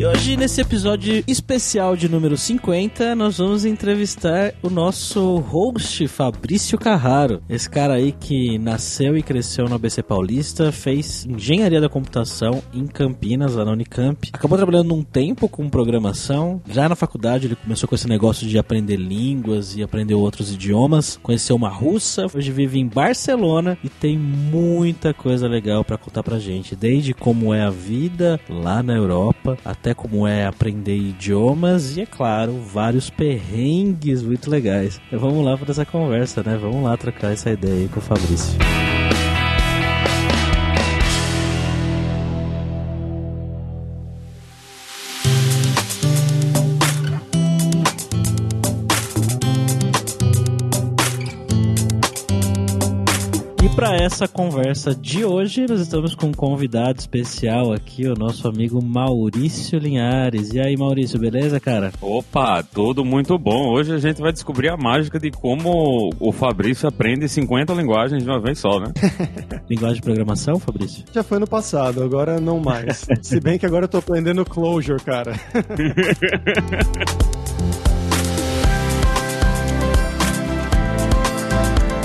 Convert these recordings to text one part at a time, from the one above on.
E hoje, nesse episódio especial de número 50, nós vamos entrevistar o nosso host, Fabrício Carraro. Esse cara aí que nasceu e cresceu no ABC Paulista, fez engenharia da computação em Campinas, lá na Unicamp. Acabou trabalhando um tempo com programação. Já na faculdade, ele começou com esse negócio de aprender línguas e aprender outros idiomas. Conheceu uma russa, hoje vive em Barcelona e tem muita coisa legal para contar pra gente. Desde como é a vida lá na Europa até até como é aprender idiomas e, é claro, vários perrengues muito legais. Então, vamos lá para essa conversa, né? Vamos lá trocar essa ideia aí com o Fabrício. Para essa conversa de hoje, nós estamos com um convidado especial aqui, o nosso amigo Maurício Linhares. E aí, Maurício, beleza, cara? Opa, tudo muito bom. Hoje a gente vai descobrir a mágica de como o Fabrício aprende 50 linguagens de uma vez só, né? Linguagem de programação, Fabrício? Já foi no passado, agora não mais. Se bem que agora eu tô aprendendo Clojure, cara.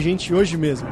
gente hoje mesmo.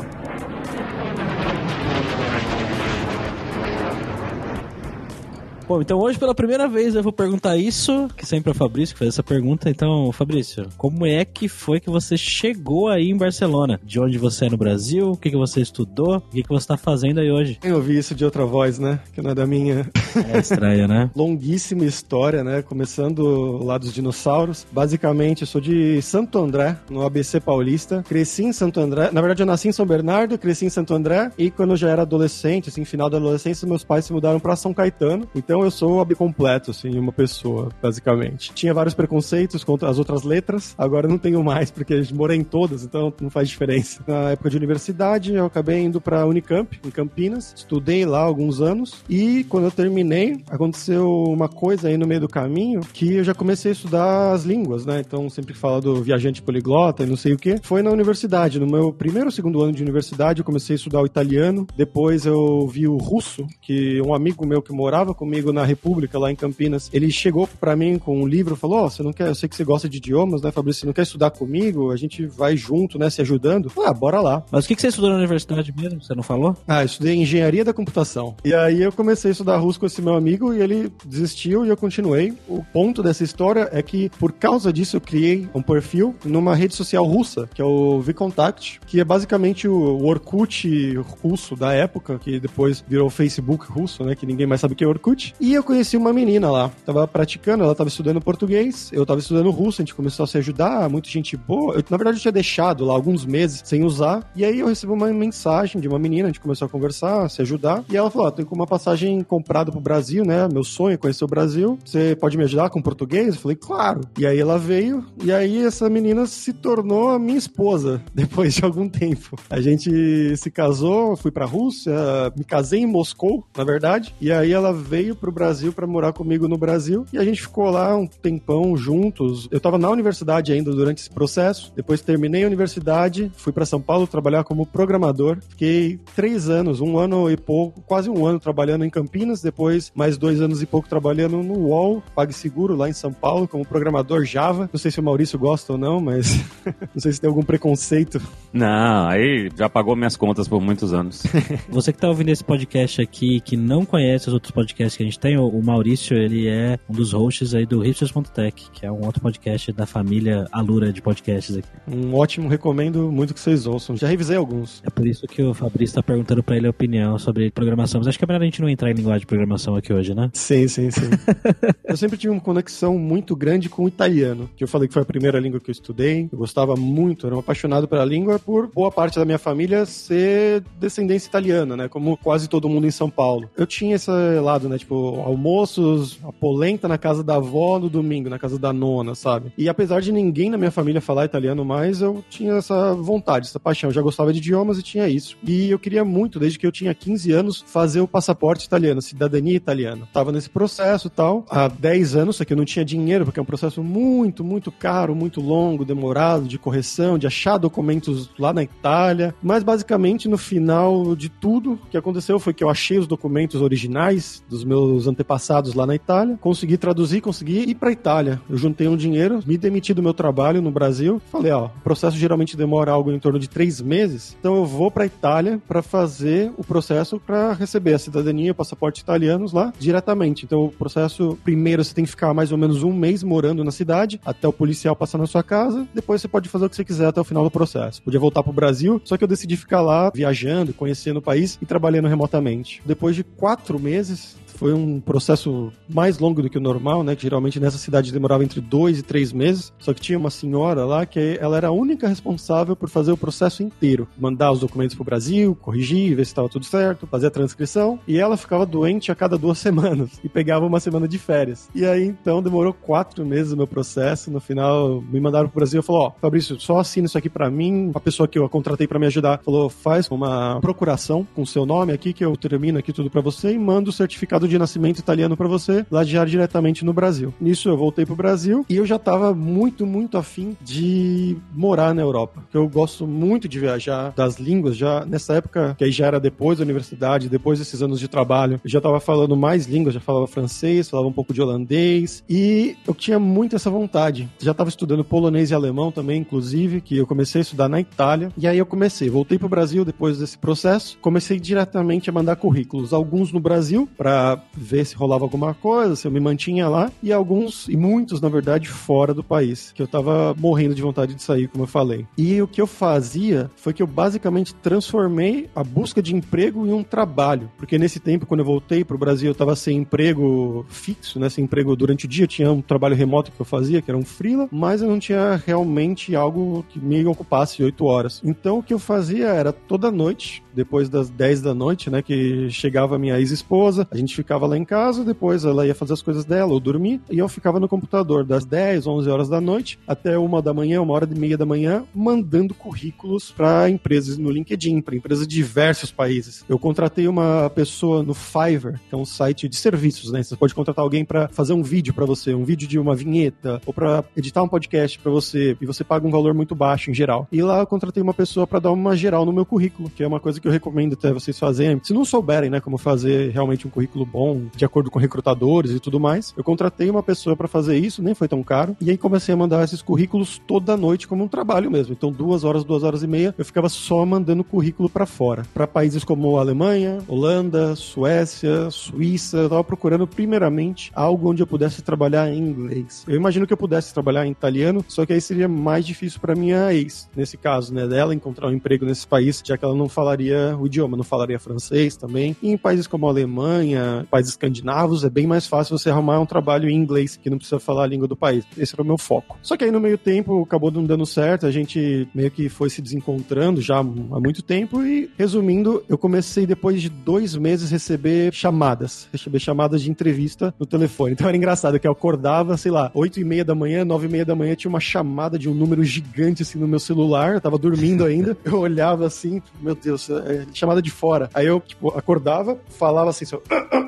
Bom, então hoje pela primeira vez eu vou perguntar isso, que sempre é o Fabrício que faz essa pergunta. Então, Fabrício, como é que foi que você chegou aí em Barcelona? De onde você é no Brasil? O que, que você estudou? O que, que você está fazendo aí hoje? Eu ouvi isso de outra voz, né? Que não é da minha. É estranho, né? Longuíssima história, né? Começando lá dos dinossauros. Basicamente, eu sou de Santo André, no ABC Paulista. Cresci em Santo André. Na verdade, eu nasci em São Bernardo, cresci em Santo André. E quando eu já era adolescente, assim, final da adolescência, meus pais se mudaram para São Caetano. Então, então eu sou completo, assim, uma pessoa, basicamente. Tinha vários preconceitos contra as outras letras, agora não tenho mais, porque morei em todas, então não faz diferença. Na época de universidade, eu acabei indo pra Unicamp, em Campinas, estudei lá alguns anos, e quando eu terminei, aconteceu uma coisa aí no meio do caminho, que eu já comecei a estudar as línguas, né? Então sempre fala do viajante poliglota e não sei o que. Foi na universidade, no meu primeiro ou segundo ano de universidade, eu comecei a estudar o italiano, depois eu vi o russo, que um amigo meu que morava comigo na República, lá em Campinas, ele chegou para mim com um livro e falou: Ó, oh, você não quer, eu sei que você gosta de idiomas, né, Fabrício? Você não quer estudar comigo? A gente vai junto, né, se ajudando. Ah, bora lá. Mas o que você estudou na universidade mesmo? Você não falou? Ah, eu estudei engenharia da computação. E aí eu comecei a estudar russo com esse meu amigo e ele desistiu e eu continuei. O ponto dessa história é que, por causa disso, eu criei um perfil numa rede social russa, que é o Vkontact, que é basicamente o Orkut russo da época, que depois virou o Facebook russo, né, que ninguém mais sabe o que é Orkut. E eu conheci uma menina lá. Tava praticando, ela tava estudando português, eu tava estudando russo, a gente começou a se ajudar, muita gente boa. Eu, na verdade, eu tinha deixado lá alguns meses sem usar. E aí eu recebi uma mensagem de uma menina, a gente começou a conversar, se ajudar. E ela falou: com uma passagem comprada pro Brasil, né? Meu sonho é conhecer o Brasil. Você pode me ajudar com português? Eu falei, claro. E aí ela veio, e aí essa menina se tornou a minha esposa depois de algum tempo. A gente se casou, fui pra Rússia, me casei em Moscou, na verdade. E aí ela veio pro pro Brasil para morar comigo no Brasil e a gente ficou lá um tempão juntos. Eu tava na universidade ainda durante esse processo. Depois terminei a universidade, fui para São Paulo trabalhar como programador. Fiquei três anos, um ano e pouco, quase um ano trabalhando em Campinas. Depois mais dois anos e pouco trabalhando no UOL, PagSeguro lá em São Paulo como programador Java. Não sei se o Maurício gosta ou não, mas não sei se tem algum preconceito. Não, aí já pagou minhas contas por muitos anos. Você que tá ouvindo esse podcast aqui que não conhece os outros podcasts que a gente gente tem. O, o Maurício, ele é um dos hosts aí do Hipsters.tech, que é um outro podcast da família Alura de podcasts aqui. Um ótimo, recomendo muito que vocês ouçam. Já revisei alguns. É por isso que o Fabrício tá perguntando pra ele a opinião sobre programação. Mas acho que é melhor a gente não entrar em linguagem de programação aqui hoje, né? Sim, sim, sim. eu sempre tive uma conexão muito grande com o italiano, que eu falei que foi a primeira língua que eu estudei. Eu gostava muito, era um apaixonado pela língua por boa parte da minha família ser descendência italiana, né? Como quase todo mundo em São Paulo. Eu tinha esse lado, né? Tipo, almoços, a polenta na casa da avó no domingo, na casa da nona, sabe? E apesar de ninguém na minha família falar italiano mais, eu tinha essa vontade, essa paixão. Eu já gostava de idiomas e tinha isso. E eu queria muito, desde que eu tinha 15 anos, fazer o passaporte italiano, cidadania italiana. Tava nesse processo e tal, há 10 anos, só que eu não tinha dinheiro, porque é um processo muito, muito caro, muito longo, demorado, de correção, de achar documentos lá na Itália. Mas basicamente, no final de tudo, o que aconteceu foi que eu achei os documentos originais dos meus antepassados lá na Itália, consegui traduzir, consegui ir para Itália. Eu juntei um dinheiro, me demiti do meu trabalho no Brasil, falei, ó, o processo geralmente demora algo em torno de três meses, então eu vou para Itália para fazer o processo para receber a cidadania, o passaporte italianos lá diretamente. Então o processo primeiro você tem que ficar mais ou menos um mês morando na cidade até o policial passar na sua casa, depois você pode fazer o que você quiser até o final do processo. Podia voltar pro Brasil, só que eu decidi ficar lá viajando, conhecendo o país e trabalhando remotamente. Depois de quatro meses, foi um processo mais longo do que o normal, né? Que geralmente nessa cidade demorava entre dois e três meses. Só que tinha uma senhora lá que ela era a única responsável por fazer o processo inteiro. Mandar os documentos pro Brasil, corrigir, ver se estava tudo certo, fazer a transcrição. E ela ficava doente a cada duas semanas e pegava uma semana de férias. E aí então demorou quatro meses o meu processo. No final me mandaram pro Brasil e falou: Ó, Fabrício, só assina isso aqui para mim. A pessoa que eu contratei para me ajudar falou: faz uma procuração com seu nome aqui que eu termino aqui tudo para você e mando o certificado de nascimento italiano para você, ladear diretamente no Brasil. Nisso eu voltei pro Brasil e eu já tava muito, muito afim de morar na Europa. Eu gosto muito de viajar das línguas, já nessa época, que aí já era depois da universidade, depois desses anos de trabalho, eu já tava falando mais línguas, já falava francês, falava um pouco de holandês e eu tinha muito essa vontade. Já tava estudando polonês e alemão também, inclusive, que eu comecei a estudar na Itália. E aí eu comecei, voltei pro Brasil depois desse processo, comecei diretamente a mandar currículos, alguns no Brasil para ver se rolava alguma coisa, se eu me mantinha lá, e alguns, e muitos, na verdade, fora do país, que eu tava morrendo de vontade de sair, como eu falei. E o que eu fazia foi que eu basicamente transformei a busca de emprego em um trabalho, porque nesse tempo, quando eu voltei pro Brasil, eu tava sem emprego fixo, né, sem emprego durante o dia, eu tinha um trabalho remoto que eu fazia, que era um freela, mas eu não tinha realmente algo que me ocupasse oito horas. Então, o que eu fazia era toda noite, depois das 10 da noite, né, que chegava minha ex-esposa, a gente ficava lá em casa, depois ela ia fazer as coisas dela ou dormir, e eu ficava no computador das 10, 11 horas da noite até uma da manhã, uma hora e meia da manhã, mandando currículos para empresas no LinkedIn, para empresas de diversos países. Eu contratei uma pessoa no Fiverr, que é um site de serviços, né? Você pode contratar alguém para fazer um vídeo para você, um vídeo de uma vinheta, ou para editar um podcast para você, e você paga um valor muito baixo em geral. E lá eu contratei uma pessoa para dar uma geral no meu currículo, que é uma coisa que eu recomendo até vocês fazerem. Se não souberem, né, como fazer realmente um currículo bom, de acordo com recrutadores e tudo mais, eu contratei uma pessoa para fazer isso, nem foi tão caro, e aí comecei a mandar esses currículos toda noite como um trabalho mesmo. Então, duas horas, duas horas e meia, eu ficava só mandando currículo para fora, para países como Alemanha, Holanda, Suécia, Suíça. Eu tava procurando primeiramente algo onde eu pudesse trabalhar em inglês. Eu imagino que eu pudesse trabalhar em italiano, só que aí seria mais difícil para minha ex, nesse caso, né, dela encontrar um emprego nesse país, já que ela não falaria o idioma, não falaria francês também. E em países como a Países escandinavos, é bem mais fácil você arrumar um trabalho em inglês, que não precisa falar a língua do país. Esse era o meu foco. Só que aí no meio tempo acabou não dando certo, a gente meio que foi se desencontrando já há muito tempo e, resumindo, eu comecei depois de dois meses receber chamadas, receber chamadas de entrevista no telefone. Então era engraçado que eu acordava, sei lá, oito e meia da manhã, nove e meia da manhã, tinha uma chamada de um número gigante assim no meu celular, eu tava dormindo ainda, eu olhava assim, meu Deus, é chamada de fora. Aí eu, tipo, acordava, falava assim,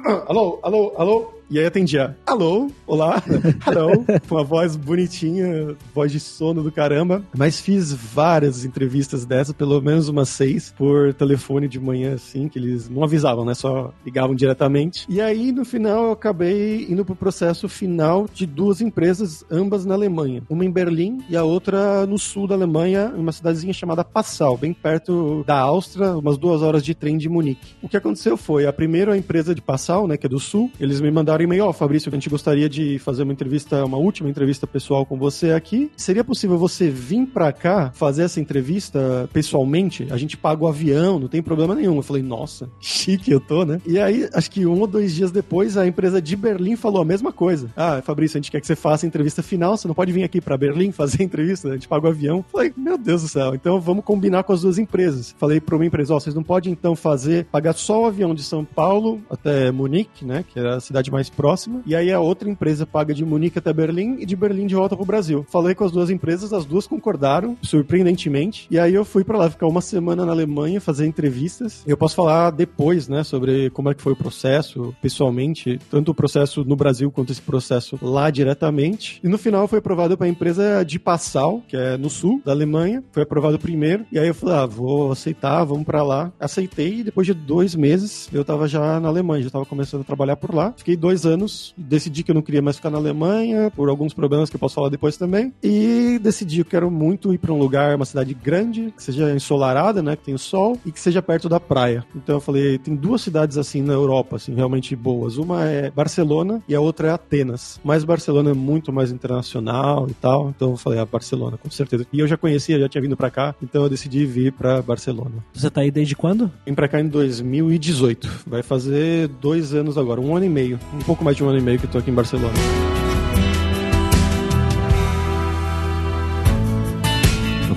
alô, alô, alô, E aí atendia, alô, olá, hello, com uma voz bonitinha, voz de sono do caramba. Mas fiz várias entrevistas dessas, pelo menos umas seis, por telefone de manhã, assim, que eles não avisavam, né? Só ligavam diretamente. E aí, no final, eu acabei indo pro processo final de duas empresas, ambas na Alemanha. Uma em Berlim e a outra no sul da Alemanha, em uma cidadezinha chamada Passau, bem perto da Áustria, umas duas horas de trem de Munique. O que aconteceu foi, a primeira empresa de Passau, né, que é do sul, eles me mandaram e-mail, ó, oh, Fabrício, a gente gostaria de fazer uma entrevista, uma última entrevista pessoal com você aqui. Seria possível você vir para cá fazer essa entrevista pessoalmente? A gente paga o avião, não tem problema nenhum. Eu falei, nossa, chique eu tô, né? E aí, acho que um ou dois dias depois, a empresa de Berlim falou a mesma coisa. Ah, Fabrício, a gente quer que você faça a entrevista final, você não pode vir aqui para Berlim fazer a entrevista, a gente paga o avião. Eu falei, meu Deus do céu, então vamos combinar com as duas empresas. Falei para uma empresa, ó, oh, vocês não podem então fazer, pagar só o avião de São Paulo até Munique, né, que era a cidade mais próxima, e aí a outra empresa paga de Munique até Berlim e de Berlim de volta pro Brasil. Falei com as duas empresas, as duas concordaram, surpreendentemente, e aí eu fui para lá ficar uma semana na Alemanha, fazer entrevistas. Eu posso falar depois, né, sobre como é que foi o processo, pessoalmente, tanto o processo no Brasil quanto esse processo lá diretamente. E no final foi aprovado para a empresa de Passau, que é no sul da Alemanha, foi aprovado primeiro, e aí eu falei, ah, vou aceitar, vamos para lá. Aceitei e depois de dois meses eu tava já na Alemanha, já tava começando a trabalhar por lá. Fiquei dois anos, decidi que eu não queria mais ficar na Alemanha, por alguns problemas que eu posso falar depois também, e decidi que eu quero muito ir para um lugar, uma cidade grande, que seja ensolarada, né, que tenha sol e que seja perto da praia. Então eu falei, tem duas cidades assim na Europa, assim, realmente boas. Uma é Barcelona e a outra é Atenas. Mas Barcelona é muito mais internacional e tal, então eu falei, ah, Barcelona, com certeza. E eu já conhecia, já tinha vindo para cá, então eu decidi vir para Barcelona. Você tá aí desde quando? Vim para cá em 2018. Vai fazer dois anos agora, um ano e meio, um pouco mais de um ano e meio que tô aqui em Barcelona.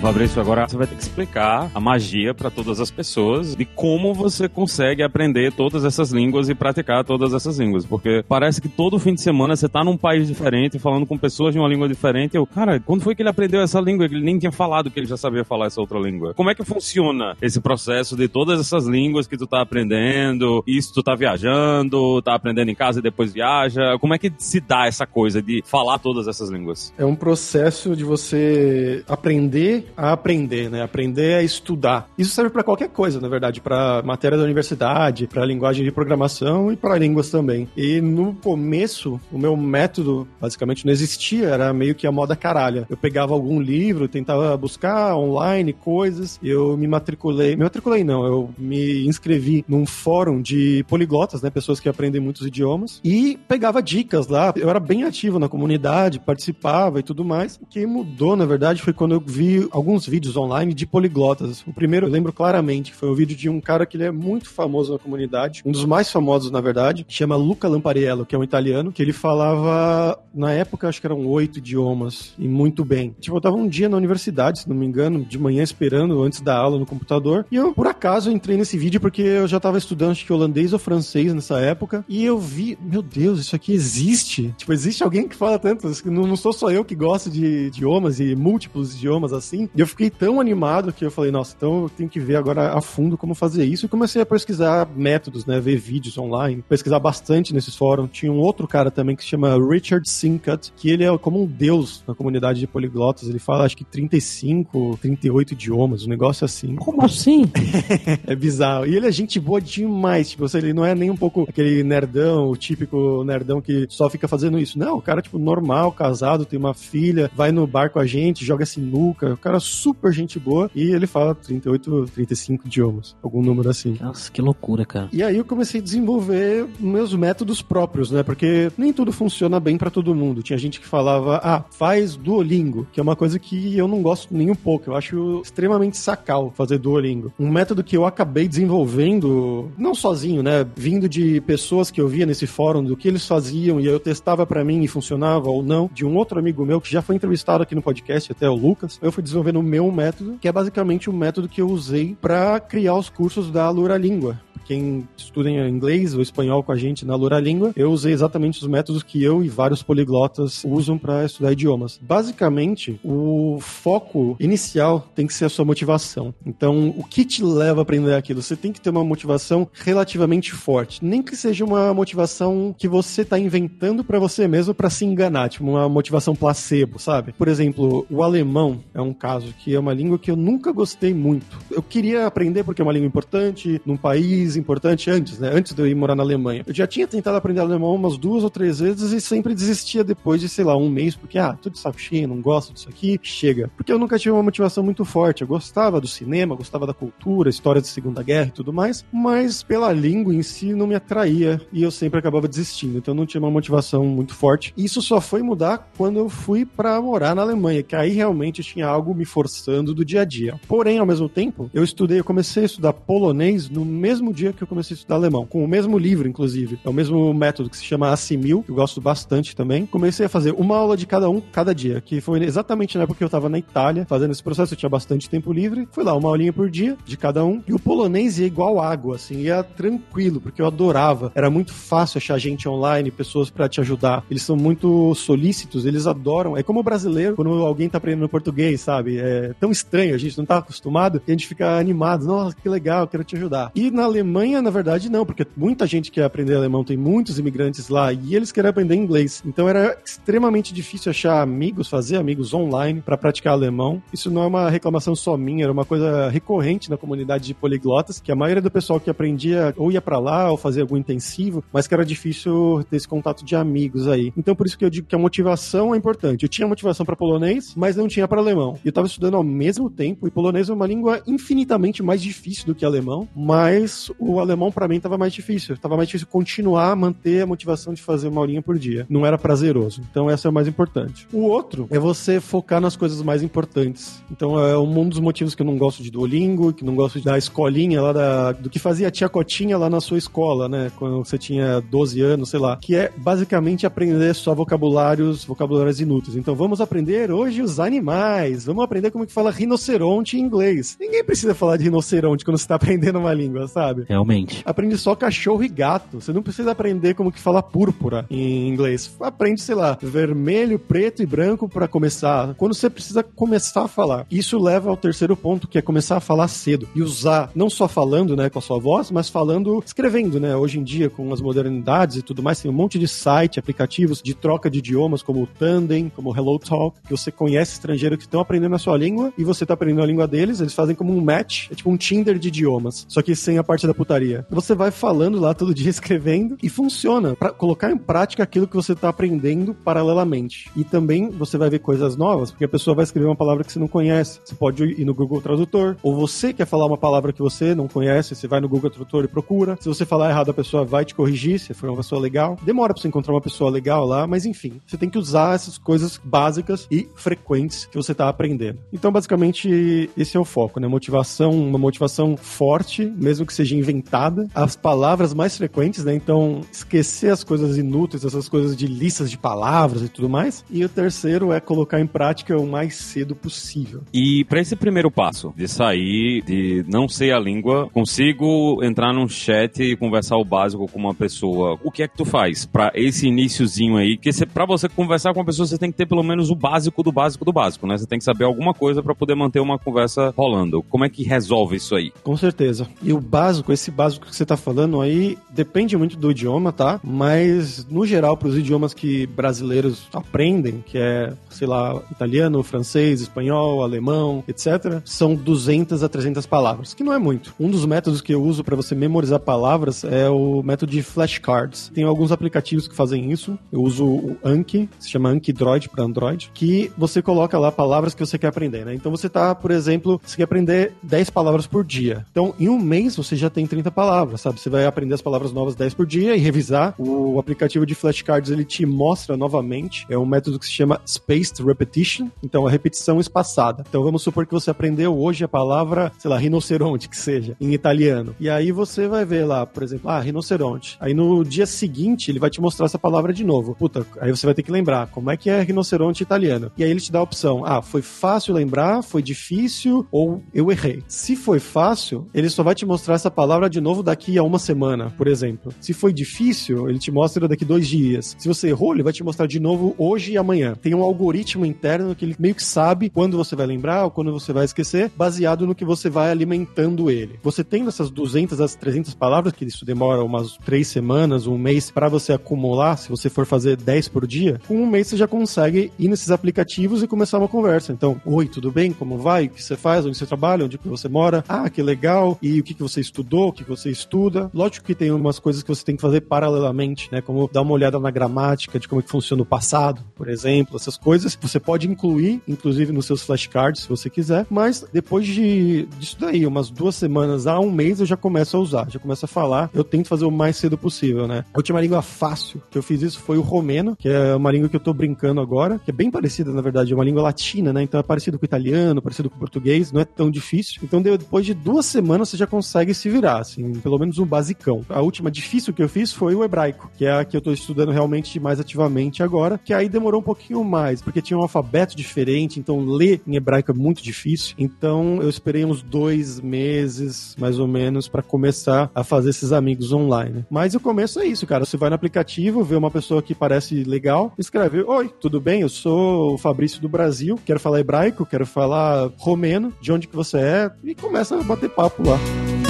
Fabrício, agora você vai ter que explicar a magia para todas as pessoas de como você consegue aprender todas essas línguas e praticar todas essas línguas. Porque parece que todo fim de semana você tá num país diferente, falando com pessoas de uma língua diferente. Eu, cara, quando foi que ele aprendeu essa língua? Ele nem tinha falado que ele já sabia falar essa outra língua. Como é que funciona esse processo de todas essas línguas que tu tá aprendendo? Isso tu tá viajando, tá aprendendo em casa e depois viaja? Como é que se dá essa coisa de falar todas essas línguas? É um processo de você aprender a aprender, né? Aprender a estudar. Isso serve para qualquer coisa, na verdade, para matéria da universidade, para linguagem de programação e para línguas também. E no começo, o meu método basicamente não existia, era meio que a moda caralha. Eu pegava algum livro, tentava buscar online coisas, eu me matriculei, me matriculei não, eu me inscrevi num fórum de poliglotas, né, pessoas que aprendem muitos idiomas e pegava dicas lá. Eu era bem ativo na comunidade, participava e tudo mais. O que mudou, na verdade, foi quando eu vi alguns vídeos online de poliglotas. O primeiro eu lembro claramente, que foi um vídeo de um cara que ele é muito famoso na comunidade, um dos mais famosos, na verdade, chama Luca Lampariello, que é um italiano, que ele falava, na época, acho que eram oito idiomas, e muito bem. Tipo, eu tava um dia na universidade, se não me engano, de manhã esperando, antes da aula no computador, e eu, por acaso, entrei nesse vídeo porque eu já tava estudando, acho que holandês ou francês nessa época, e eu vi, meu Deus, isso aqui existe? Tipo, existe alguém que fala tanto, não sou só eu que gosto de idiomas e múltiplos idiomas assim, e eu fiquei tão animado que eu falei, nossa, então eu tenho que ver agora a fundo como fazer isso. E comecei a pesquisar métodos, né? Ver vídeos online, pesquisar bastante nesses fóruns. Tinha um outro cara também que se chama Richard Sincut, que ele é como um deus na comunidade de poliglotas. Ele fala, acho que 35, 38 idiomas, um negócio assim. Como assim? é bizarro. E ele é gente boa demais. Tipo, ele não é nem um pouco aquele nerdão, o típico nerdão que só fica fazendo isso. Não, o cara, tipo, normal, casado, tem uma filha, vai no bar com a gente, joga sinuca. O cara super gente boa. E ele fala 38, 35 idiomas. Algum número assim. Nossa, que loucura, cara. E aí eu comecei a desenvolver meus métodos próprios, né? Porque nem tudo funciona bem para todo mundo. Tinha gente que falava, ah, faz Duolingo, que é uma coisa que eu não gosto nem um pouco. Eu acho extremamente sacal fazer Duolingo. Um método que eu acabei desenvolvendo, não sozinho, né? Vindo de pessoas que eu via nesse fórum, do que eles faziam, e eu testava para mim e funcionava ou não, de um outro amigo meu que já foi entrevistado aqui no podcast, até o Lucas. Eu fui desenvolvendo o meu método, que é basicamente o método que eu usei para criar os cursos da Alura Língua quem estuda em inglês ou espanhol com a gente na Lura Língua, eu usei exatamente os métodos que eu e vários poliglotas usam para estudar idiomas. Basicamente, o foco inicial tem que ser a sua motivação. Então, o que te leva a aprender aquilo? Você tem que ter uma motivação relativamente forte, nem que seja uma motivação que você está inventando para você mesmo para se enganar, tipo uma motivação placebo, sabe? Por exemplo, o alemão é um caso que é uma língua que eu nunca gostei muito. Eu queria aprender porque é uma língua importante, num país importante antes, né? Antes de eu ir morar na Alemanha. Eu já tinha tentado aprender alemão umas duas ou três vezes e sempre desistia depois de, sei lá, um mês, porque, ah, tô de saco cheio, não gosto disso aqui, chega. Porque eu nunca tive uma motivação muito forte. Eu gostava do cinema, gostava da cultura, história de Segunda Guerra e tudo mais, mas pela língua em si não me atraía e eu sempre acabava desistindo. Então não tinha uma motivação muito forte. Isso só foi mudar quando eu fui para morar na Alemanha, que aí realmente tinha algo me forçando do dia a dia. Porém, ao mesmo tempo, eu estudei, eu comecei a estudar polonês no mesmo dia que eu comecei a estudar alemão, com o mesmo livro, inclusive. É o mesmo método que se chama Assimil, que eu gosto bastante também. Comecei a fazer uma aula de cada um cada dia, que foi exatamente na época que eu tava na Itália fazendo esse processo, eu tinha bastante tempo livre. Fui lá, uma aulinha por dia de cada um. E o polonês ia igual água, assim, ia tranquilo, porque eu adorava. Era muito fácil achar gente online, pessoas para te ajudar. Eles são muito solícitos, eles adoram. É como o brasileiro, quando alguém tá aprendendo português, sabe? É tão estranho, a gente não tá acostumado, e a gente fica animado. Nossa, que legal, quero te ajudar. E na Alemanha, na verdade, não, porque muita gente quer aprender alemão, tem muitos imigrantes lá, e eles querem aprender inglês. Então era extremamente difícil achar amigos, fazer amigos online para praticar alemão. Isso não é uma reclamação só minha, era uma coisa recorrente na comunidade de poliglotas, que a maioria do pessoal que aprendia ou ia para lá ou fazia algum intensivo, mas que era difícil ter esse contato de amigos aí. Então por isso que eu digo que a motivação é importante. Eu tinha motivação para polonês, mas não tinha para alemão. E eu tava estudando ao mesmo tempo, e polonês é uma língua infinitamente mais difícil do que alemão, mas o alemão para mim tava mais difícil. Tava mais difícil continuar manter a motivação de fazer uma aulinha por dia. Não era prazeroso. Então essa é o mais importante. O outro é você focar nas coisas mais importantes. Então é um dos motivos que eu não gosto de Duolingo, que não gosto da escolinha lá da, do que fazia a tia Cotinha lá na sua escola, né? Quando você tinha 12 anos, sei lá. Que é basicamente aprender só vocabulários, vocabulários inúteis. Então vamos aprender hoje os animais. Vamos aprender como que fala rinoceronte em inglês. Ninguém precisa falar de rinoceronte quando você está aprendendo uma língua, sabe? Realmente. Aprende só cachorro e gato. Você não precisa aprender como que fala púrpura em inglês. Aprende, sei lá, vermelho, preto e branco para começar. Quando você precisa começar a falar. Isso leva ao terceiro ponto, que é começar a falar cedo e usar não só falando, né, com a sua voz, mas falando, escrevendo, né? Hoje em dia com as modernidades e tudo mais, tem um monte de site, aplicativos de troca de idiomas como o Tandem, como o Hello Talk, que você conhece estrangeiros que estão aprendendo a sua língua e você tá aprendendo a língua deles, eles fazem como um match, é tipo um Tinder de idiomas, só que sem a parte da putaria. Você vai falando lá todo dia, escrevendo, e funciona para colocar em prática aquilo que você tá aprendendo paralelamente. E também você vai ver coisas novas, porque a pessoa vai escrever uma palavra que você não conhece. Você pode ir no Google Tradutor, ou você quer falar uma palavra que você não conhece, você vai no Google Tradutor e procura. Se você falar errado, a pessoa vai te corrigir, se for uma pessoa legal. Demora pra você encontrar uma pessoa legal lá, mas enfim, você tem que usar essas coisas básicas e frequentes que você tá aprendendo. Então, basicamente, esse é o foco, né? Motivação, uma motivação forte, mesmo que seja inventada. As palavras mais frequentes, né? Então, esquecer as coisas inúteis, essas coisas de listas de palavras e tudo mais. E o terceiro é colocar em prática o mais cedo possível. E para esse primeiro passo, de sair, de não ser a língua, consigo entrar num chat e conversar o básico com uma pessoa. O que é que tu faz para esse iníciozinho aí? Que para você conversar com uma pessoa, você tem que ter pelo menos o básico do básico do básico, né? Você tem que saber alguma coisa para poder manter uma conversa rolando. Como é que resolve isso aí? Com certeza. E o básico, esse básico que você tá falando aí, depende muito do idioma, tá? Mas, no geral, para os idiomas que brasileiros aprendem, que é, sei lá, italiano, francês, espanhol, alemão, etc., são 200 a 300 palavras, que não é muito. Um dos métodos que eu uso para você memorizar palavras é o método de flashcards. Tem alguns aplicativos que fazem isso. Eu uso o Anki, se chama Anki Droid para Android, que você coloca lá palavras que você quer aprender, né? Então você tá, por exemplo, você quer aprender 10 palavras por dia. Então, em um mês você já tem 30 palavras, sabe? Você vai aprender as palavras novas 10 por dia e revisar. O aplicativo de flashcards ele te mostra novamente. É um método que se chama Spaced Repetition, então a repetição espaçada. Então vamos supor que você aprendeu hoje a palavra, sei lá, rinoceronte, que seja, em italiano. E aí você vai ver lá, por exemplo, ah, rinoceronte. Aí no dia seguinte ele vai te mostrar essa palavra de novo. Puta, aí você vai ter que lembrar como é que é rinoceronte italiano. E aí ele te dá a opção: ah, foi fácil lembrar, foi difícil ou eu errei. Se foi fácil, ele só vai te mostrar essa palavra palavra de novo daqui a uma semana, por exemplo. Se foi difícil, ele te mostra daqui dois dias. Se você errou, ele vai te mostrar de novo hoje e amanhã. Tem um algoritmo interno que ele meio que sabe quando você vai lembrar ou quando você vai esquecer, baseado no que você vai alimentando ele. Você tem essas 200 às 300 palavras, que isso demora umas três semanas, um mês, para você acumular, se você for fazer 10 por dia, com um mês você já consegue ir nesses aplicativos e começar uma conversa. Então, oi, tudo bem? Como vai? O que você faz? Onde você trabalha? Onde você mora? Ah, que legal. E o que você estudou? O que, você estuda? Lógico que tem umas coisas que você tem que fazer paralelamente, né? Como dar uma olhada na gramática de como é que funciona o passado, por exemplo, essas coisas. Você pode incluir, inclusive, nos seus flashcards, se você quiser, mas depois de, disso daí, umas duas semanas a um mês, eu já começo a usar, já começo a falar. Eu tento fazer o mais cedo possível, né? A última língua fácil que eu fiz isso foi o romeno, que é uma língua que eu tô brincando agora, que é bem parecida, na verdade, é uma língua latina, né? Então é parecido com o italiano, parecido com o português, não é tão difícil. Então depois de duas semanas você já consegue se virar, assim, pelo menos um basicão. A última difícil que eu fiz foi o hebraico, que é a que eu tô estudando realmente mais ativamente agora, que aí demorou um pouquinho mais, porque tinha um alfabeto diferente, então ler em hebraico é muito difícil. Então eu esperei uns dois meses, mais ou menos, para começar a fazer esses amigos online. Mas o começo é isso, cara. Você vai no aplicativo, vê uma pessoa que parece legal, escreve: Oi, tudo bem? Eu sou o Fabrício do Brasil, quero falar hebraico, quero falar romeno, de onde que você é, e começa a bater papo lá.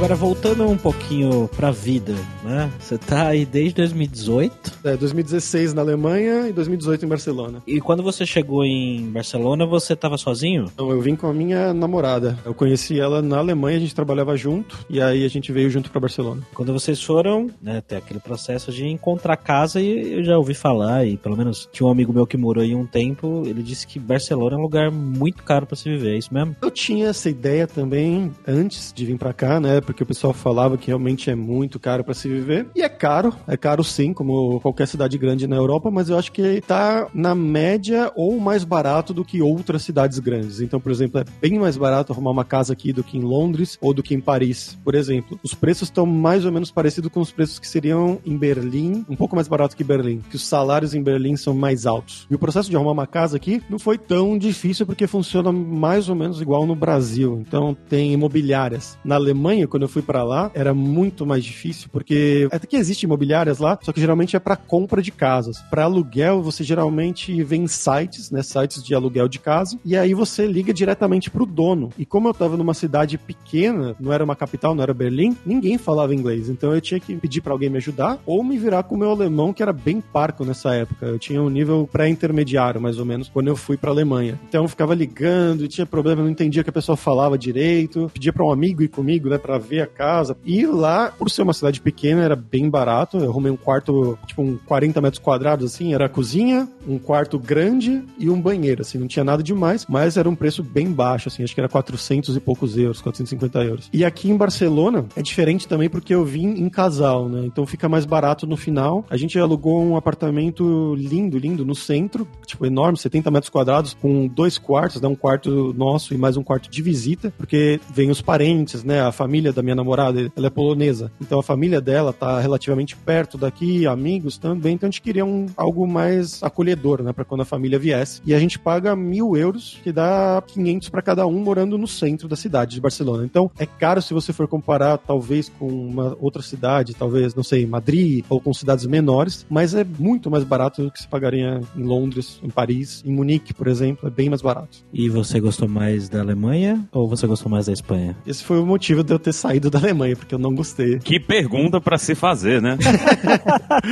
Agora, voltando um pouquinho pra vida, né? Você tá aí desde 2018. É, 2016 na Alemanha e 2018 em Barcelona. E quando você chegou em Barcelona, você tava sozinho? Então, eu vim com a minha namorada. Eu conheci ela na Alemanha, a gente trabalhava junto, e aí a gente veio junto pra Barcelona. Quando vocês foram, né, tem aquele processo de encontrar casa, e eu já ouvi falar, e pelo menos tinha um amigo meu que morou aí um tempo, ele disse que Barcelona é um lugar muito caro pra se viver, é isso mesmo? Eu tinha essa ideia também antes de vir pra cá, né? Porque o pessoal falava que realmente é muito caro para se viver. E é caro, é caro sim, como qualquer cidade grande na Europa, mas eu acho que tá na média ou mais barato do que outras cidades grandes. Então, por exemplo, é bem mais barato arrumar uma casa aqui do que em Londres ou do que em Paris, por exemplo. Os preços estão mais ou menos parecidos com os preços que seriam em Berlim, um pouco mais barato que Berlim, que os salários em Berlim são mais altos. E o processo de arrumar uma casa aqui não foi tão difícil porque funciona mais ou menos igual no Brasil. Então, tem imobiliárias. Na Alemanha, quando eu fui para lá, era muito mais difícil, porque até que existem imobiliárias lá, só que geralmente é para compra de casas. Para aluguel, você geralmente vem em sites, né, sites de aluguel de casa, e aí você liga diretamente pro dono. E como eu tava numa cidade pequena, não era uma capital, não era Berlim, ninguém falava inglês. Então eu tinha que pedir para alguém me ajudar ou me virar com o meu alemão, que era bem parco nessa época. Eu tinha um nível pré-intermediário, mais ou menos, quando eu fui para Alemanha. Então eu ficava ligando, e tinha problema, não entendia que a pessoa falava direito, pedia para um amigo ir comigo, né, para ver a casa. E lá, por ser uma cidade pequena, era bem barato. Eu arrumei um quarto, tipo, um 40 metros quadrados, assim. Era a cozinha, um quarto grande e um banheiro, assim. Não tinha nada demais, mas era um preço bem baixo, assim. Acho que era 400 e poucos euros, 450 euros. E aqui em Barcelona é diferente também porque eu vim em casal, né? Então fica mais barato no final. A gente alugou um apartamento lindo, lindo, no centro, tipo, enorme, 70 metros quadrados, com dois quartos, né? Um quarto nosso e mais um quarto de visita, porque vem os parentes, né? A família da minha namorada namorada, ela é polonesa. Então a família dela tá relativamente perto daqui, amigos também. Então a gente queria um, algo mais acolhedor, né? Pra quando a família viesse. E a gente paga mil euros, que dá 500 para cada um morando no centro da cidade de Barcelona. Então é caro se você for comparar, talvez, com uma outra cidade, talvez, não sei, Madrid ou com cidades menores, mas é muito mais barato do que se pagaria em Londres, em Paris, em Munique, por exemplo. É bem mais barato. E você gostou mais da Alemanha ou você gostou mais da Espanha? Esse foi o motivo de eu ter saído da Alemanha, porque eu não gostei. Que pergunta para se fazer, né?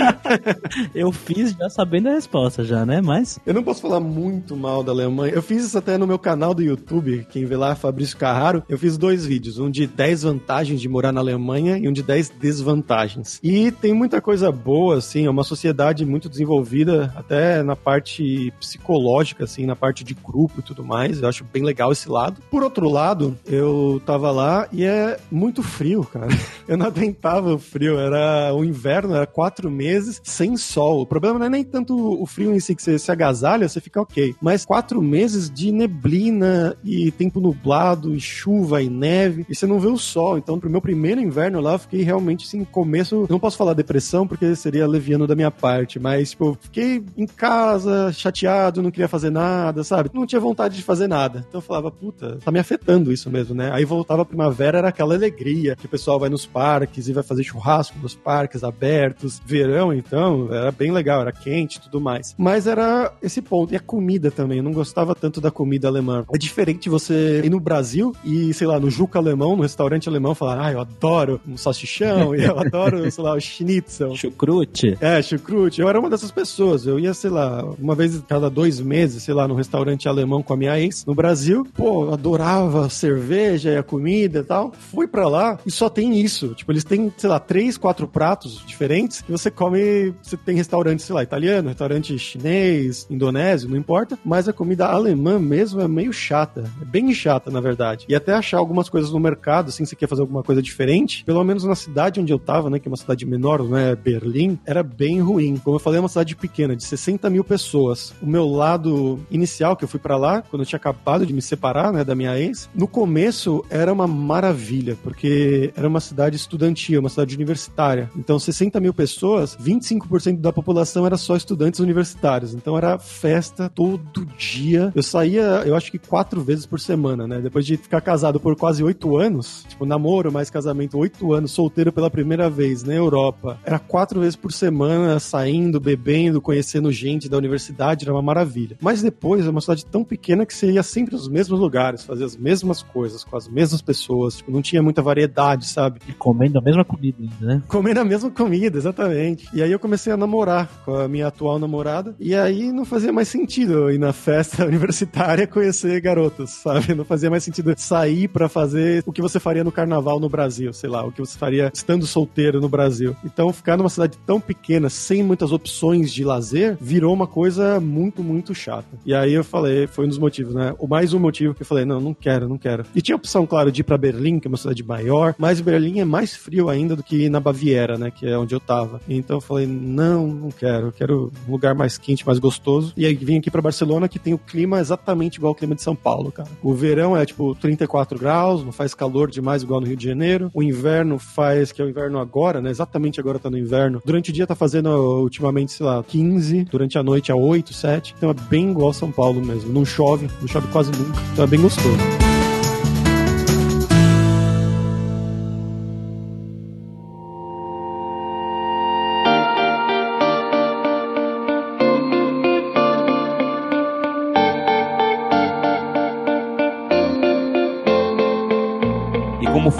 eu fiz já sabendo a resposta já, né? Mas... Eu não posso falar muito mal da Alemanha. Eu fiz isso até no meu canal do YouTube, quem vê lá, Fabrício Carraro. Eu fiz dois vídeos, um de 10 vantagens de morar na Alemanha e um de 10 desvantagens. E tem muita coisa boa, assim, é uma sociedade muito desenvolvida, até na parte psicológica, assim, na parte de grupo e tudo mais. Eu acho bem legal esse lado. Por outro lado, eu tava lá e é muito muito frio, cara. Eu não aguentava o frio. Era o inverno, era quatro meses sem sol. O problema não é nem tanto o frio em si, que você se agasalha, você fica ok. Mas quatro meses de neblina e tempo nublado, e chuva e neve, e você não vê o sol. Então, pro meu primeiro inverno lá, eu fiquei realmente assim, começo. Não posso falar depressão, porque seria leviano da minha parte, mas, tipo, eu fiquei em casa, chateado, não queria fazer nada, sabe? Não tinha vontade de fazer nada. Então eu falava, puta, tá me afetando isso mesmo, né? Aí voltava a primavera, era aquela alegria, que o pessoal vai nos parques e vai fazer churrasco nos parques abertos. Verão, então, era bem legal, era quente e tudo mais. Mas era esse ponto. E a comida também, eu não gostava tanto da comida alemã. É diferente você ir no Brasil e, sei lá, no Juca Alemão, no restaurante alemão, falar, ah, eu adoro um salsichão, e eu adoro, sei lá, o schnitzel. Chucrute. É, chucrute. Eu era uma dessas pessoas. Eu ia, sei lá, uma vez cada dois meses, sei lá, num restaurante alemão com a minha ex, no Brasil. Pô, adorava a cerveja e a comida e tal. Fui pra lá e só tem isso. Tipo, eles têm, sei lá, três, quatro pratos diferentes que você come. Você tem restaurante, sei lá, italiano, restaurante chinês, indonésio, não importa. Mas a comida alemã mesmo é meio chata. É bem chata, na verdade. E até achar algumas coisas no mercado, assim, você quer fazer alguma coisa diferente, pelo menos na cidade onde eu tava, né, que é uma cidade menor, não é Berlim, era bem ruim. Como eu falei, é uma cidade pequena, de 60 mil pessoas. O meu lado inicial, que eu fui para lá, quando eu tinha acabado de me separar, né, da minha ex, no começo era uma maravilha, porque era uma cidade estudantil, uma cidade universitária. Então, 60 mil pessoas, 25% da população era só estudantes universitários. Então, era festa todo dia. Eu saía, eu acho que quatro vezes por semana, né? Depois de ficar casado por quase oito anos, tipo, namoro mais casamento, oito anos, solteiro pela primeira vez na Europa. Era quatro vezes por semana, saindo, bebendo, conhecendo gente da universidade, era uma maravilha. Mas depois, é uma cidade tão pequena que você ia sempre nos mesmos lugares, fazia as mesmas coisas, com as mesmas pessoas, tipo, não tinha muita variedade, sabe? E comendo a mesma comida ainda, né? Comendo a mesma comida, exatamente. E aí eu comecei a namorar com a minha atual namorada, e aí não fazia mais sentido ir na festa universitária conhecer garotas, sabe? Não fazia mais sentido sair para fazer o que você faria no carnaval no Brasil, sei lá, o que você faria estando solteiro no Brasil. Então, ficar numa cidade tão pequena, sem muitas opções de lazer, virou uma coisa muito, muito chata. E aí eu falei, foi um dos motivos, né? O mais um motivo que eu falei, não, não quero, não quero. E tinha a opção, claro, de ir pra Berlim, que é uma cidade maior, mas Berlim é mais frio ainda do que na Baviera, né? Que é onde eu tava. Então eu falei, não, não quero, eu quero um lugar mais quente, mais gostoso. E aí vim aqui pra Barcelona, que tem o clima exatamente igual ao clima de São Paulo, cara. O verão é tipo 34 graus, não faz calor demais igual no Rio de Janeiro. O inverno faz, que é o inverno agora, né? Exatamente agora tá no inverno. Durante o dia tá fazendo ultimamente, sei lá, 15, durante a noite a 8, 7. Então é bem igual São Paulo mesmo. Não chove, não chove quase nunca. Então é bem gostoso.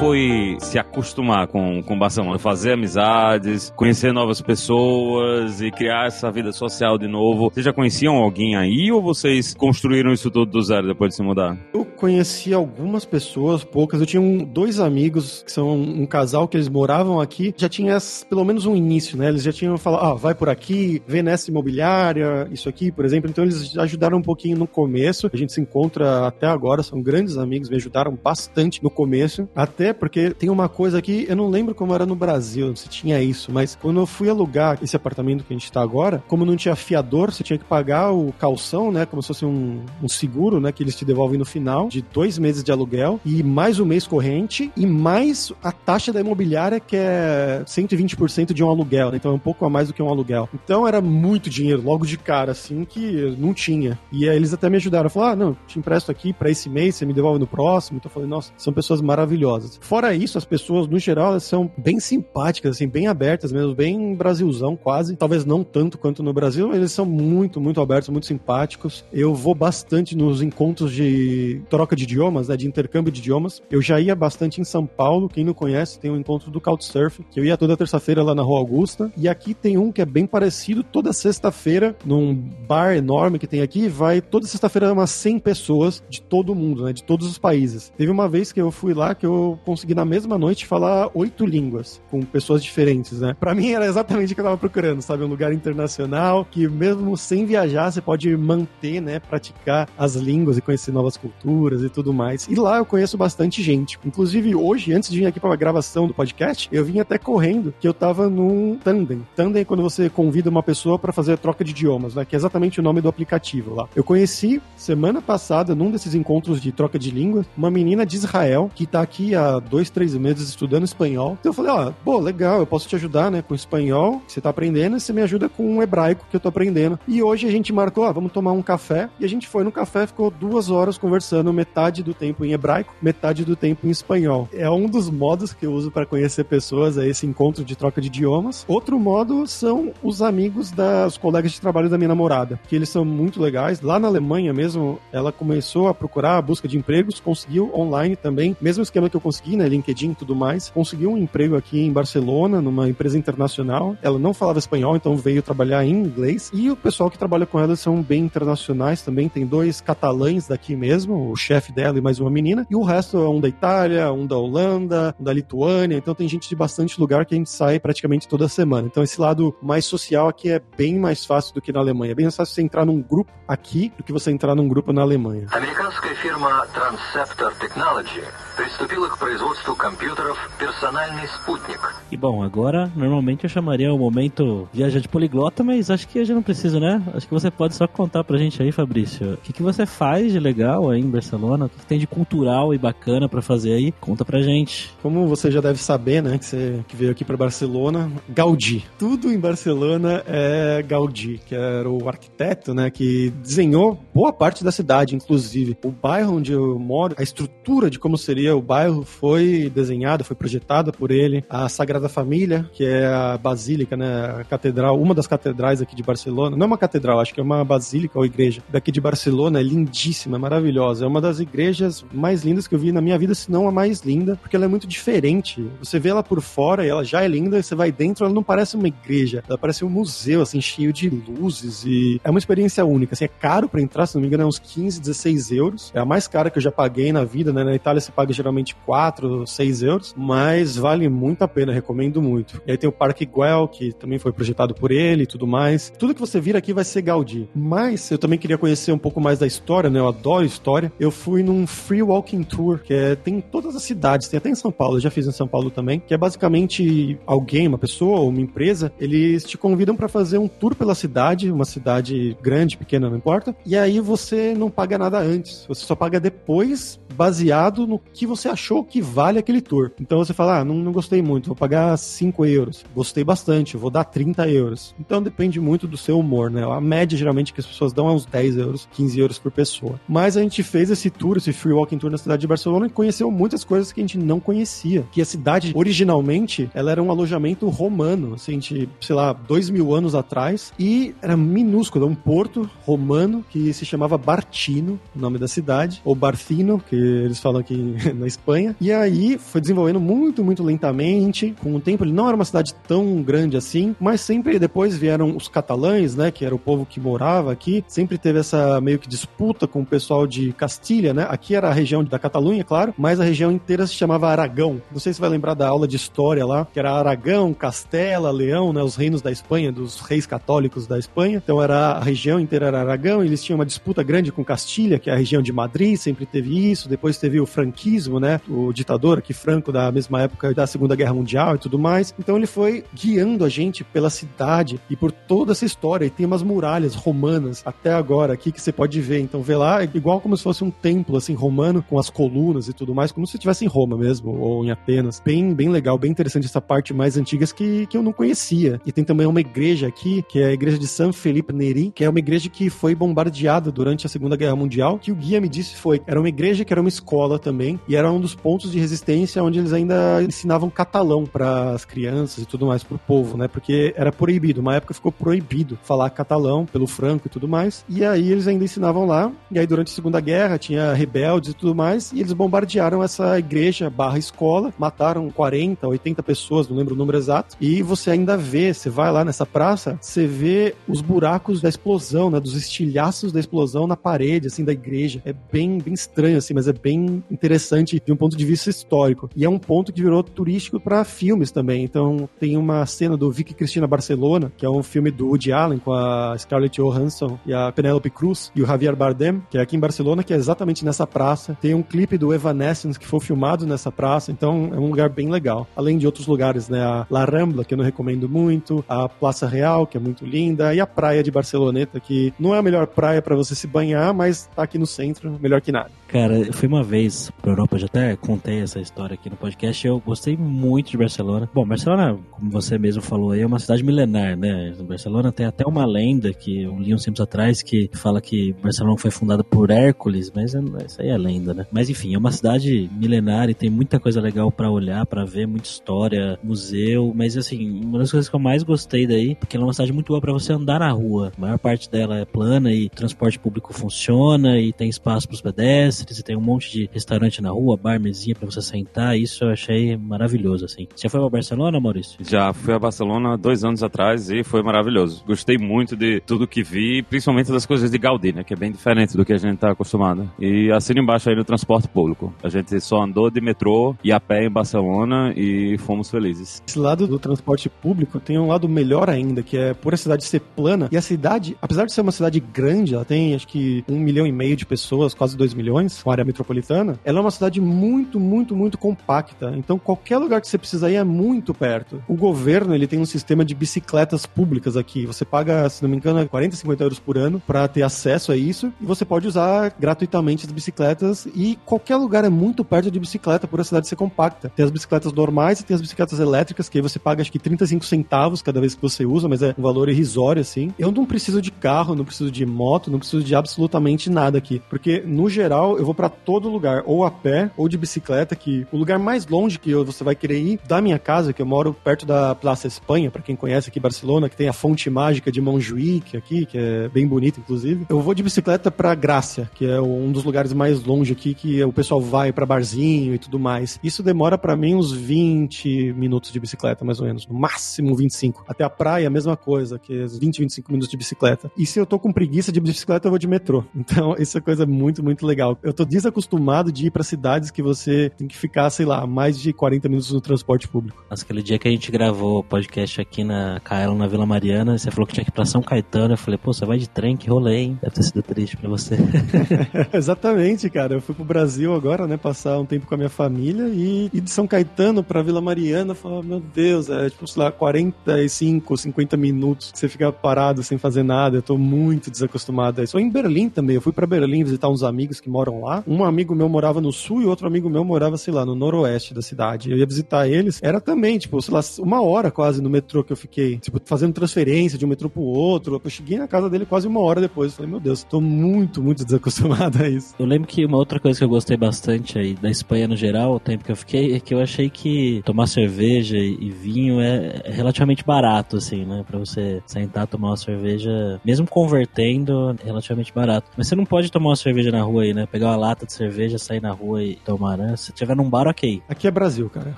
Foi se acostumar com, com Barcelona? Fazer amizades, conhecer novas pessoas e criar essa vida social de novo. Vocês já conheciam alguém aí ou vocês construíram isso tudo do zero depois de se mudar? Eu conheci algumas pessoas, poucas. Eu tinha um, dois amigos que são um, casal que eles moravam aqui. Já tinha pelo menos um início, né? Eles já tinham falado, ah, vai por aqui, vê nessa imobiliária, isso aqui, por exemplo. Então eles ajudaram um pouquinho no começo. A gente se encontra até agora, são grandes amigos, me ajudaram bastante no começo. Até porque tem uma coisa aqui, eu não lembro como era no Brasil, se tinha isso, mas quando eu fui alugar esse apartamento que a gente tá agora, como não tinha fiador, você tinha que pagar o calção, né? Como se fosse um, um seguro, né? Que eles te devolvem no final, de dois meses de aluguel, e mais o mês corrente, e mais a taxa da imobiliária, que é 120% de um aluguel, né? Então é um pouco a mais do que um aluguel. Então era muito dinheiro, logo de cara, assim, que não tinha. E aí eles até me ajudaram, falaram, ah, não, te empresto aqui para esse mês, você me devolve no próximo. Então eu falei, nossa, são pessoas maravilhosas. Fora isso, as pessoas, no geral, elas são bem simpáticas, assim, bem abertas mesmo, bem Brasilzão quase. Talvez não tanto quanto no Brasil, mas eles são muito, muito abertos, muito simpáticos. Eu vou bastante nos encontros de troca de idiomas, né, de intercâmbio de idiomas. Eu já ia bastante em São Paulo, quem não conhece, tem um encontro do Couchsurf, que eu ia toda terça-feira lá na Rua Augusta. E aqui tem um que é bem parecido, toda sexta-feira, num bar enorme que tem aqui, vai toda sexta-feira umas 100 pessoas de todo mundo, né, de todos os países. Teve uma vez que eu fui lá que eu consegui na mesma noite falar oito línguas com pessoas diferentes, né? Para mim era exatamente o que eu tava procurando, sabe? Um lugar internacional que mesmo sem viajar você pode manter, né, praticar as línguas e conhecer novas culturas e tudo mais. E lá eu conheço bastante gente. Inclusive, hoje, antes de vir aqui para a gravação do podcast, eu vim até correndo que eu tava num tandem. Tandem é quando você convida uma pessoa para fazer a troca de idiomas, né? Que é exatamente o nome do aplicativo lá. Eu conheci semana passada, num desses encontros de troca de língua, uma menina de Israel que tá aqui há dois, três meses estudando espanhol. Então eu falei, ó, pô, legal, eu posso te ajudar, né, com espanhol, que você tá aprendendo, e você me ajuda com o hebraico que eu tô aprendendo. E hoje a gente marcou, ó, vamos tomar um café. E a gente foi no café, ficou duas horas conversando, metade do tempo em hebraico, metade do tempo em espanhol. É um dos modos que eu uso para conhecer pessoas, é esse encontro de troca de idiomas. Outro modo são os amigos das colegas de trabalho da minha namorada, que eles são muito legais. Lá na Alemanha mesmo, ela começou a procurar a busca de empregos, conseguiu online também, mesmo esquema que eu consegui, aqui, né, LinkedIn e tudo mais, conseguiu um emprego aqui em Barcelona, numa empresa internacional. Ela não falava espanhol, então veio trabalhar em inglês. E o pessoal que trabalha com ela são bem internacionais também. Tem dois catalães daqui mesmo, o chefe dela e mais uma menina. E o resto é um da Itália, um da Holanda, um da Lituânia. Então tem gente de bastante lugar que a gente sai praticamente toda semana. Então esse lado mais social aqui é bem mais fácil do que na Alemanha. É bem mais fácil você entrar num grupo aqui do que você entrar num grupo na Alemanha. Americanska firma Transceptor Technology приступила к производству компьютеров «Персональный спутник». E bom, agora normalmente eu chamaria o momento viajante poliglota, mas acho que a gente não precisa, né? Acho que você pode só contar pra gente aí, Fabrício, o que, que você faz de legal aí em Barcelona, o que, que tem de cultural e bacana para fazer aí? Conta pra gente. Como você já deve saber, né, que você que veio aqui para Barcelona, Gaudí. Tudo em Barcelona é Gaudí, que era o arquiteto, né, que desenhou boa parte da cidade, inclusive. O bairro onde eu moro, a estrutura de como seria o bairro foi desenhada, foi projetada por ele. A Sagrada Família, que é a basílica, né, a catedral, uma das catedrais aqui de Barcelona. Não é uma catedral, acho que é uma basílica ou igreja daqui de Barcelona, é lindíssima, é maravilhosa. É uma das igrejas mais lindas que eu vi na minha vida, se não a mais linda, porque ela é muito diferente. Você vê ela por fora e ela já é linda, e você vai dentro, ela não parece uma igreja, ela parece um museu, assim, cheio de luzes e é uma experiência única. Assim, é caro para entrar, se não me engano, é uns 15, 16 euros. É a mais cara que eu já paguei na vida, né? Na Itália você paga geralmente 4, 6 euros, mas vale muito a pena, recomendo muito. E aí tem o Parque Güell, que também foi projetado por ele e tudo mais. Tudo que você vir aqui vai ser Gaudí. Mas eu também queria conhecer um pouco mais da história, né? Eu adoro história. Eu fui num Free Walking Tour, que é, tem em todas as cidades, tem até em São Paulo, eu já fiz em São Paulo também, que é basicamente alguém, uma pessoa ou uma empresa, eles te convidam para fazer um tour pela cidade, uma cidade grande, pequena, não importa, e aí você não paga nada antes, você só paga depois, baseado no que você achou que vale aquele tour. Então você fala, ah, não, não gostei muito, vou pagar 5 euros. Gostei bastante, vou dar 30 euros. Então depende muito do seu humor, né? A média geralmente que as pessoas dão é uns 10 euros, 15 euros por pessoa. Mas a gente fez esse tour, esse free walking tour na cidade de Barcelona e conheceu muitas coisas que a gente não conhecia. Que a cidade, originalmente, ela era um alojamento romano, assim, de, sei lá, dois mil anos atrás, e era minúsculo, um porto romano que se chamava Bartino, o nome da cidade, ou Barcino, que eles falam aqui na Espanha. E aí foi desenvolvendo muito, muito lentamente. Com o tempo, ele não era uma cidade tão grande assim, mas sempre depois vieram os catalães, né, que era o povo que morava aqui, sempre teve essa meio que disputa com o pessoal de Castilha, né? Aqui era a região da Catalunha, claro, mas a região inteira se chamava Aragão. Não sei se vai lembrar da aula de história lá, que era Aragão, Castela, Leão, né, os reinos da Espanha, dos reis católicos da Espanha. Então era a região inteira era Aragão, eles tinham uma disputa grande com Castilha, que é a região de Madrid, sempre teve isso. Depois teve o franquismo, né? O ditador aqui Franco da mesma época da Segunda Guerra Mundial e tudo mais. Então ele foi guiando a gente pela cidade e por toda essa história. E tem umas muralhas romanas até agora aqui que você pode ver. Então vê lá, é igual como se fosse um templo assim romano com as colunas e tudo mais, como se estivesse em Roma mesmo ou em Atenas. Bem, bem legal, bem interessante essa parte mais antigas que, que eu não conhecia. E tem também uma igreja aqui, que é a igreja de San Felipe Neri, que é uma igreja que foi bombardeada durante a Segunda Guerra Mundial, que o guia me disse foi, era uma igreja que era uma escola também, e era um dos pontos de resistência onde eles ainda ensinavam catalão para as crianças e tudo mais, pro povo, né? Porque era proibido, uma época ficou proibido falar catalão pelo Franco e tudo mais. E aí eles ainda ensinavam lá, e aí durante a Segunda Guerra tinha rebeldes e tudo mais, e eles bombardearam essa igreja barra escola, mataram 40, 80 pessoas, não lembro o número exato, e você ainda vê, você vai lá nessa praça, você vê os buracos da explosão, né? Dos estilhaços da explosão na parede, assim, da igreja. É bem, bem estranho, assim, mas é bem interessante de um ponto de vista histórico. E é um ponto que virou turístico para filmes também. Então, tem uma cena do Vicky Cristina Barcelona, que é um filme do Woody Allen com a Scarlett Johansson e a Penelope Cruz e o Javier Bardem, que é aqui em Barcelona, que é exatamente nessa praça. Tem um clipe do Evanescence que foi filmado nessa praça, então é um lugar bem legal. Além de outros lugares, né? A La Rambla, que eu não recomendo muito, a Plaza Real, que é muito linda, e a praia de Barceloneta, que não é a melhor praia para você se banhar, mas tá aqui no centro, melhor que nada. Cara, eu fui uma vez pra Europa, já até contei essa história aqui no podcast. Eu gostei muito de Barcelona. Bom, Barcelona, como você mesmo falou aí, é uma cidade milenar, né? Barcelona tem até uma lenda que eu li uns tempos atrás que fala que Barcelona foi fundada por Hércules, mas isso aí é lenda, né? Mas enfim, é uma cidade milenar e tem muita coisa legal para olhar, para ver, muita história, museu. Mas assim, uma das coisas que eu mais gostei daí, porque ela é uma cidade muito boa para você andar na rua. A maior parte dela é plana e transporte público funciona e tem espaço para os pedestres você tem um monte de restaurante na rua, bar, mesinha pra você sentar. Isso eu achei maravilhoso, assim. Você foi pra Barcelona, Maurício? Já fui a Barcelona dois anos atrás e foi maravilhoso. Gostei muito de tudo que vi, principalmente das coisas de Gaudí, né? Que é bem diferente do que a gente tá acostumado. E assina embaixo aí no transporte público. A gente só andou de metrô e a pé em Barcelona e fomos felizes. Esse lado do transporte público tem um lado melhor ainda, que é por a cidade ser plana. E a cidade, apesar de ser uma cidade grande, ela tem acho que um milhão e meio de pessoas, quase dois milhões com área metropolitana, ela é uma cidade muito, muito, muito compacta. Então, qualquer lugar que você precisa ir é muito perto. O governo, ele tem um sistema de bicicletas públicas aqui. Você paga, se não me engano, 40, 50 euros por ano para ter acesso a isso. E você pode usar gratuitamente as bicicletas. E qualquer lugar é muito perto de bicicleta, por a cidade ser compacta. Tem as bicicletas normais e tem as bicicletas elétricas, que aí você paga acho que 35 centavos cada vez que você usa, mas é um valor irrisório, assim. Eu não preciso de carro, não preciso de moto, não preciso de absolutamente nada aqui. Porque, no geral, eu vou para todo lugar, ou a pé, ou de bicicleta, que o lugar mais longe que você vai querer ir da minha casa, que eu moro perto da Praça Espanha, para quem conhece aqui Barcelona, que tem a fonte mágica de Montjuic aqui, que é bem bonita, inclusive. Eu vou de bicicleta para Grácia, que é um dos lugares mais longe aqui que o pessoal vai para barzinho e tudo mais. Isso demora para mim uns 20 minutos de bicicleta, mais ou menos, no máximo 25. Até a praia, a mesma coisa, que é 20, 25 minutos de bicicleta. E se eu tô com preguiça de bicicleta, eu vou de metrô. Então, isso é coisa muito, muito legal. Eu tô desacostumado de ir para cidades que você tem que ficar, sei lá, mais de 40 minutos no transporte público. Nossa, aquele dia que a gente gravou o podcast aqui na Caelo, na Vila Mariana, você falou que tinha que ir pra São Caetano. Eu falei, pô, você vai de trem, que rolê, hein? Deve ter sido triste pra você. Exatamente, cara. Eu fui pro Brasil agora, né, passar um tempo com a minha família e, e de São Caetano pra Vila Mariana, falar, meu Deus, é tipo, sei lá, 45, 50 minutos que você fica parado sem fazer nada. Eu tô muito desacostumado a isso. Ou em Berlim também. Eu fui para Berlim visitar uns amigos que moram lá. Um amigo meu morava no sul e outro amigo meu morava, sei lá, no noroeste da cidade. Eu ia visitar eles. Era também, tipo, sei lá, uma hora quase no metrô que eu fiquei, tipo, fazendo transferência de um metrô pro outro. Eu cheguei na casa dele quase uma hora depois. Eu falei, meu Deus, tô muito, muito desacostumado a isso. Eu lembro que uma outra coisa que eu gostei bastante aí da Espanha no geral, o tempo que eu fiquei, é que eu achei que tomar cerveja e vinho é, é relativamente barato, assim, né? Pra você sentar, tomar uma cerveja, mesmo convertendo, é relativamente barato. Mas você não pode tomar uma cerveja na rua aí, né? Pegar uma lata de cerveja, sair na rua e tomar, né? Se tiver num bar, ok. Aqui é Brasil, cara.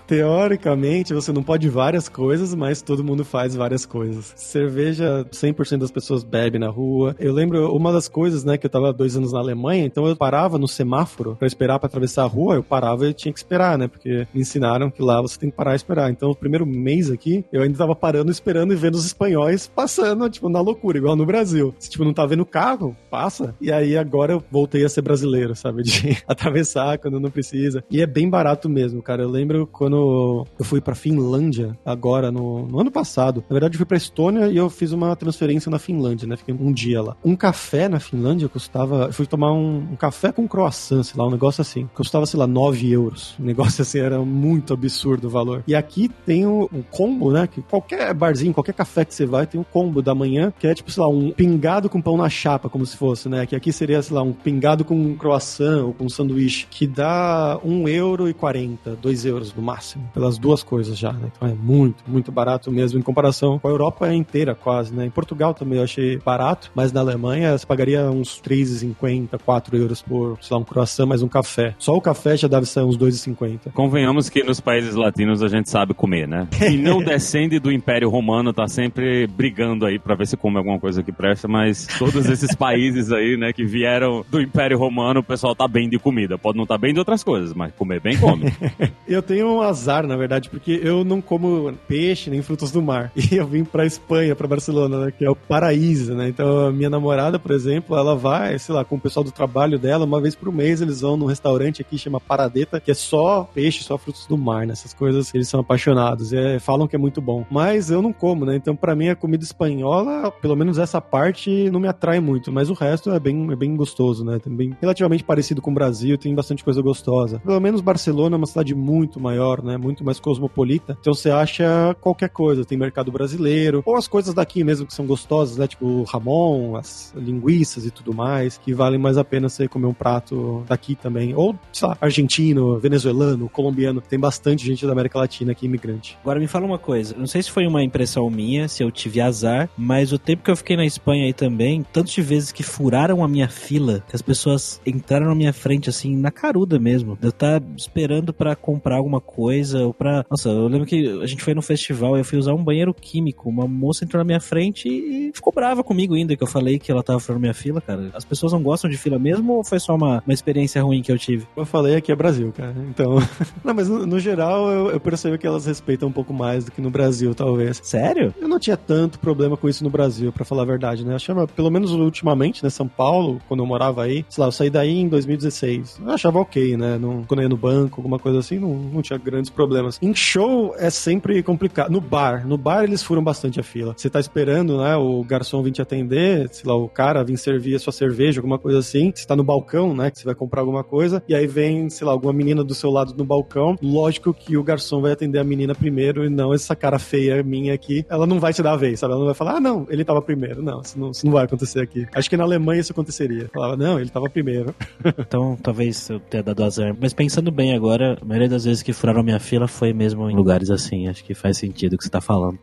Teoricamente, você não pode várias coisas, mas todo mundo faz várias coisas. Cerveja, 100% das pessoas bebe na rua. Eu lembro uma das coisas, né, que eu tava dois anos na Alemanha, então eu parava no semáforo para esperar para atravessar a rua, eu parava e tinha que esperar, né? Porque me ensinaram que lá você tem que parar e esperar. Então, o primeiro mês aqui, eu ainda tava parando, esperando e vendo os espanhóis passando, tipo, na loucura, igual no Brasil. Se, tipo, não tá vendo carro, passa. E aí agora eu voltei a ser brasileiro, sabe? De atravessar quando não precisa. E é bem barato mesmo, cara. Eu lembro quando eu fui pra Finlândia, agora, no, no ano passado. Na verdade, eu fui pra Estônia e eu fiz uma transferência na Finlândia, né? Fiquei um dia lá. Um café na Finlândia custava. Eu fui tomar um, um café com croissant, sei lá, um negócio assim. Custava, sei lá, 9 euros. Um negócio assim, era muito absurdo o valor. E aqui tem o, o combo, né? Que qualquer barzinho, qualquer café que você vai, tem um combo da manhã, que é tipo, sei lá, um pingado com pão na chapa, como se fosse, né? Que aqui seria, sei lá, um pingado com croissant ou com sanduíche, que dá 1 euro e 40, 2 euros no máximo, pelas duas coisas já, né? Então é muito, muito barato mesmo em comparação com a Europa inteira quase, né? Em Portugal também eu achei barato, mas na Alemanha você pagaria uns 3,50, 4 euros por, sei lá, um croissant mais um café. Só o café já deve ser uns 2,50. Convenhamos que nos países latinos a gente sabe comer, né? E não descende do Império Romano, tá sempre brigando aí pra ver se come alguma coisa que presta, mas todos esses países aí, né, que vieram do Império Romano, o pessoal tá bem de comida. Pode não estar tá bem de outras coisas, mas comer bem come. eu tenho um azar, na verdade, porque eu não como peixe nem frutos do mar. E eu vim pra Espanha, pra Barcelona, né, que é o paraíso, né? Então a minha namorada, por exemplo, ela vai, sei lá, com o pessoal do trabalho dela, uma vez por mês eles vão num restaurante aqui chama Paradeta, que é só peixe, só frutos do mar, né? Essas coisas eles são apaixonados. É, falam que é muito bom. Mas eu não como, né? Então, para mim, a comida espanhola, pelo menos essa parte, não me atrai muito. Mas o resto é bem, é bem gostoso, né? Também relativamente parecido com o Brasil, tem bastante coisa gostosa. Pelo menos Barcelona é uma cidade muito maior, né? Muito mais cosmopolita. Então você acha qualquer coisa. Tem mercado brasileiro, ou as coisas daqui mesmo que são gostosas, né? Tipo ramon, as linguiças e tudo mais, que valem mais a pena você comer um prato daqui também. Ou, sei lá, argentino, venezuelano, colombiano. Tem bastante gente da América Latina aqui, imigrante. Agora me fala uma coisa, não sei se foi uma impressão minha, se eu tive azar, mas o tempo que eu fiquei na Espanha aí também, tanto de vezes que furaram a minha fila, que as pessoas entraram na minha frente assim, na caruda mesmo. Eu tava esperando para comprar alguma coisa ou para, nossa, eu lembro que a gente foi no festival e eu fui usar um banheiro químico, uma moça entrou na minha frente e ficou brava comigo ainda que eu falei que ela tava furando minha fila, cara. As pessoas não gostam de fila mesmo ou foi só uma, uma experiência ruim que eu tive? Eu falei aqui é Brasil, cara. Então, não, mas no, no geral eu, eu percebo que elas respeitam um pouco mais do que no Brasil, talvez. Sério? Eu não tinha tanto problema com isso no Brasil, para falar a verdade, né? Eu achava, pelo menos ultimamente, né, São Paulo, quando eu morava aí, sei lá, eu saí daí em 2016. Eu achava ok, né? Não, quando eu ia no banco, alguma coisa assim, não, não tinha grandes problemas. Em show é sempre complicado. No bar, no bar eles furam bastante a fila. Você tá esperando, né, o garçom vir te atender, sei lá, o cara vir servir a sua cerveja, alguma coisa assim. Você tá no balcão, né, que você vai comprar alguma coisa, e aí vem, sei lá, alguma menina do seu lado no balcão. Lógico que o garçom vai atender a menina primeiro e não essa cara feia minha aqui. Ela não vai te dar a vez, sabe? Ela não vai falar, ah, não, ele tava primeiro. Não, isso não, isso não vai acontecer aqui. Acho que na Alemanha isso aconteceria. Falava, não, ele tava primeiro. então, talvez eu tenha dado azar. Mas pensando bem agora, a maioria das vezes que furaram minha fila foi mesmo em lugares assim. Acho que faz sentido o que você tá falando.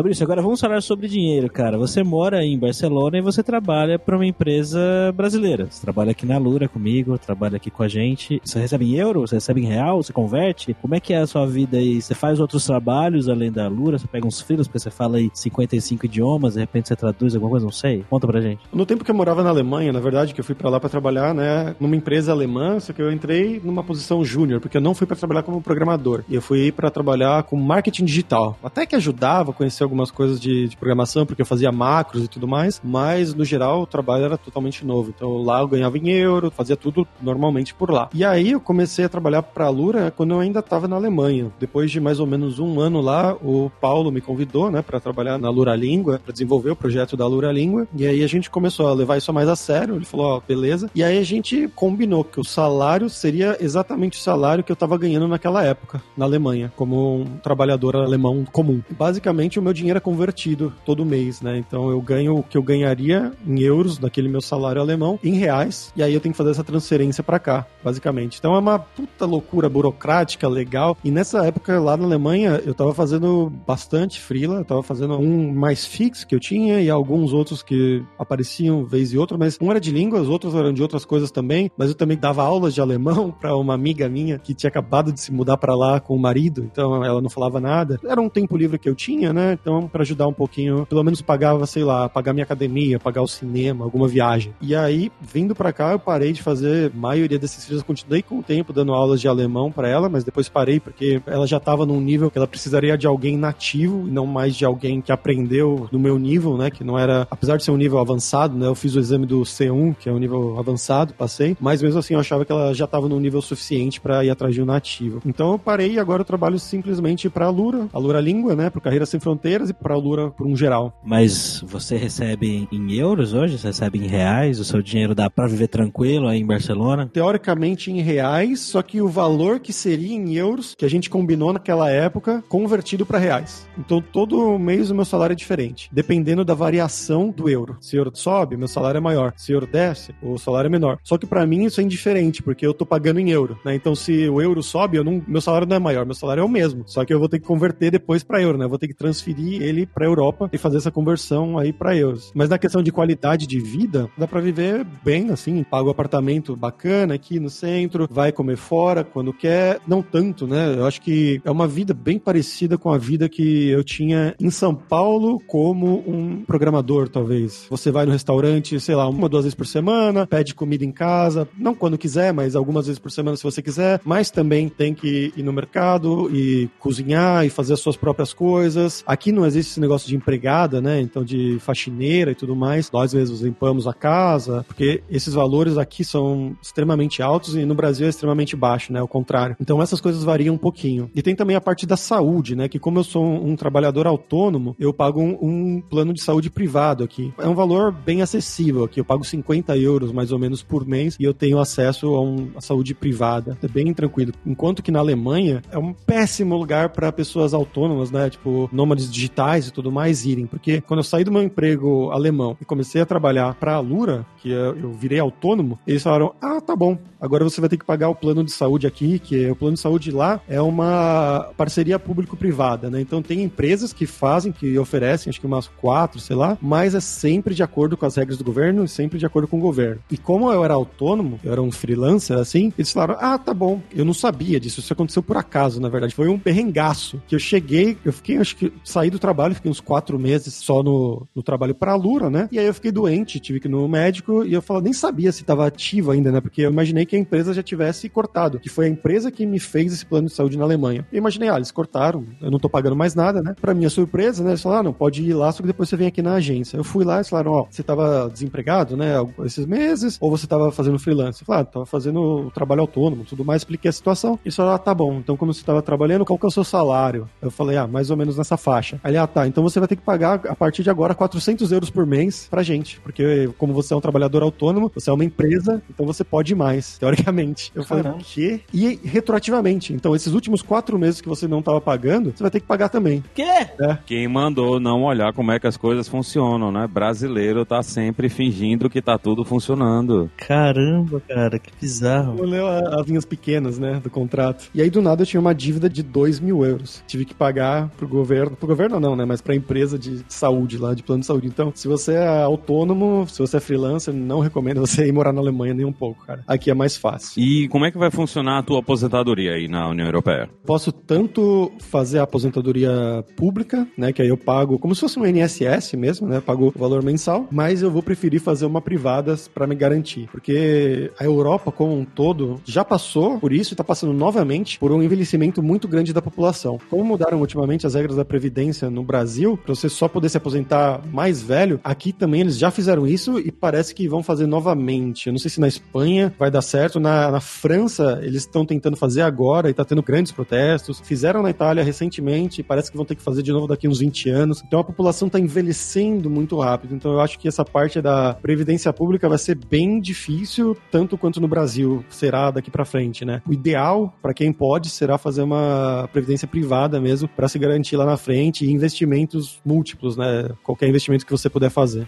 Fabrício, agora vamos falar sobre dinheiro, cara. Você mora em Barcelona e você trabalha para uma empresa brasileira. Você trabalha aqui na Lura comigo, trabalha aqui com a gente. Você recebe em euro? Você recebe em real? Você converte? Como é que é a sua vida aí? Você faz outros trabalhos além da Lura? Você pega uns filhos porque você fala aí 55 idiomas, de repente você traduz alguma coisa? Não sei. Conta pra gente. No tempo que eu morava na Alemanha, na verdade, que eu fui para lá para trabalhar, né, numa empresa alemã, só que eu entrei numa posição júnior, porque eu não fui para trabalhar como programador. Eu fui para trabalhar com marketing digital. Até que ajudava a conhecer algumas coisas de, de, programação, porque eu fazia macros e tudo mais, mas no geral o trabalho era totalmente novo. Então lá eu ganhava em euro, fazia tudo normalmente por lá. E aí eu comecei a trabalhar para a Lura quando eu ainda estava na Alemanha. Depois de mais ou menos um ano lá, o Paulo me convidou, né, para trabalhar na Lura Língua, para desenvolver o projeto da Lura Língua. E aí a gente começou a levar isso mais a sério. Ele falou, ó, oh, beleza. E aí a gente combinou que o salário seria exatamente o salário que eu estava ganhando naquela época na Alemanha, como um trabalhador alemão comum. Basicamente o meu dinheiro é convertido todo mês, né? Então eu ganho o que eu ganharia em euros daquele meu salário alemão em reais e aí eu tenho que fazer essa transferência para cá, basicamente. Então é uma puta loucura burocrática, legal. E nessa época lá na Alemanha eu tava fazendo bastante freela, eu tava fazendo um mais fixo que eu tinha e alguns outros que apareciam vez e outra, mas um era de línguas, outros eram de outras coisas também, mas eu também dava aulas de alemão para uma amiga minha que tinha acabado de se mudar para lá com o marido, então ela não falava nada. Era um tempo livre que eu tinha, né? Então para ajudar um pouquinho, pelo menos pagava, sei lá, pagar minha academia, pagar o cinema, alguma viagem. E aí, vindo para cá, eu parei de fazer maioria desses filhos, continuei com o tempo dando aulas de alemão para ela, mas depois parei porque ela já estava num nível que ela precisaria de alguém nativo e não mais de alguém que aprendeu no meu nível, né, que não era, apesar de ser um nível avançado, né, eu fiz o exame do C1, que é um nível avançado, passei, mas mesmo assim eu achava que ela já estava num nível suficiente para ir atrás de um nativo. Então eu parei e agora eu trabalho simplesmente para a Lura, a Lura Língua, né, pro Carreira Sem Fronteiras e para Lura por um geral. Mas você recebe em euros hoje? Você recebe em reais? O seu dinheiro dá para viver tranquilo aí em Barcelona? Teoricamente em reais, só que o valor que seria em euros, que a gente combinou naquela época, convertido para reais. Então todo mês o meu salário é diferente, dependendo da variação do euro. Se o euro sobe, meu salário é maior. Se o euro desce, o salário é menor. Só que para mim isso é indiferente, porque eu tô pagando em euro, né? Então se o euro sobe, não, meu salário não é maior, meu salário é o mesmo. Só que eu vou ter que converter depois para euro, né? Eu vou ter que transferir ele para Europa e fazer essa conversão aí para euros. Mas na questão de qualidade de vida, dá para viver bem, assim, paga um apartamento bacana aqui no centro, vai comer fora quando quer, não tanto, né? Eu acho que é uma vida bem parecida com a vida que eu tinha em São Paulo como um programador, talvez. Você vai no restaurante, sei lá, uma, duas vezes por semana, pede comida em casa, não quando quiser, mas algumas vezes por semana se você quiser, mas também tem que ir no mercado e cozinhar e fazer as suas próprias coisas. Aqui aqui não existe esse negócio de empregada, né? Então, de faxineira e tudo mais. Nós mesmos limpamos a casa, porque esses valores aqui são extremamente altos e no Brasil é extremamente baixo, né? O contrário. Então, essas coisas variam um pouquinho. E tem também a parte da saúde, né? Que como eu sou um, trabalhador autônomo, eu pago um, um, plano de saúde privado aqui. É um valor bem acessível aqui. Eu pago 50 euros mais ou menos por mês e eu tenho acesso a, um, a saúde privada. É bem tranquilo. Enquanto que na Alemanha é um péssimo lugar para pessoas autônomas, né? Tipo, nômades digitais e tudo mais irem. Porque quando eu saí do meu emprego alemão e comecei a trabalhar para a Lura, que eu virei autônomo, eles falaram: ah, tá bom, agora você vai ter que pagar o plano de saúde aqui, que é, o plano de saúde lá é uma parceria público-privada, né? Então tem empresas que fazem, que oferecem, acho que umas quatro, sei lá, mas é sempre de acordo com as regras do governo e sempre de acordo com o governo. E como eu era autônomo, eu era um freelancer assim, eles falaram: ah, tá bom, eu não sabia disso, isso aconteceu por acaso, na verdade. Foi um perrengaço que eu cheguei, eu fiquei, acho que saí do trabalho, fiquei uns quatro meses só no, no trabalho pra Lura, né? E aí eu fiquei doente, tive que ir no médico e eu falei, nem sabia se estava ativo ainda, né? Porque eu imaginei que a empresa já tivesse cortado, que foi a empresa que me fez esse plano de saúde na Alemanha. Eu imaginei, ah, eles cortaram, eu não tô pagando mais nada, né? Pra minha surpresa, né? Eles falaram, ah, não, pode ir lá, só que depois você vem aqui na agência. Eu fui lá e eles falaram, ó, oh, você tava desempregado, né? Esses meses, ou você tava fazendo freelance? Eu falei, ah, tava fazendo trabalho autônomo, tudo mais, expliquei a situação. Eles falaram, ah, tá bom, então como você tava trabalhando, qual que é o seu salário? Eu falei, ah, mais ou menos nessa faixa. Aí, ah, tá, então você vai ter que pagar a partir de agora 400 euros por mês pra gente, porque como você é um trabalhador autônomo, você é uma empresa, então você pode mais, teoricamente. Eu Caramba. falei, o quê? E retroativamente. Então, esses últimos quatro meses que você não tava pagando, você vai ter que pagar também. Quê? É. Quem mandou não olhar como é que as coisas funcionam, né? Brasileiro tá sempre fingindo que tá tudo funcionando. Caramba, cara, que bizarro. Olhou as linhas pequenas, né, do contrato. E aí, do nada, eu tinha uma dívida de 2 mil euros. Tive que pagar pro governo, pro governo não, né, mas pra empresa de saúde lá, de plano de saúde. Então, se você é autônomo, se você é freelancer, não recomendo você ir morar na Alemanha nem um pouco, cara. Aqui é mais fácil. E como é que vai funcionar a tua aposentadoria aí na União Europeia? Posso tanto fazer a aposentadoria pública, né, que aí eu pago como se fosse um INSS mesmo, né, pago o valor mensal, mas eu vou preferir fazer uma privada para me garantir, porque a Europa como um todo já passou por isso e está passando novamente por um envelhecimento muito grande da população. Como mudaram ultimamente as regras da previdência no Brasil, para você só poder se aposentar mais velho, aqui também eles já fizeram isso e parece que vão fazer novamente. Eu não sei se na Espanha vai dar certo, na, na França eles estão tentando fazer agora e está tendo grandes protestos. Fizeram na Itália recentemente, parece que vão ter que fazer de novo daqui uns 20 anos. Então a população está envelhecendo muito rápido. Então eu acho que essa parte da previdência pública vai ser bem difícil, tanto quanto no Brasil será daqui para frente, né? O ideal para quem pode será fazer uma previdência privada mesmo para se garantir lá na frente investimentos múltiplos, né? Qualquer investimento que você puder fazer.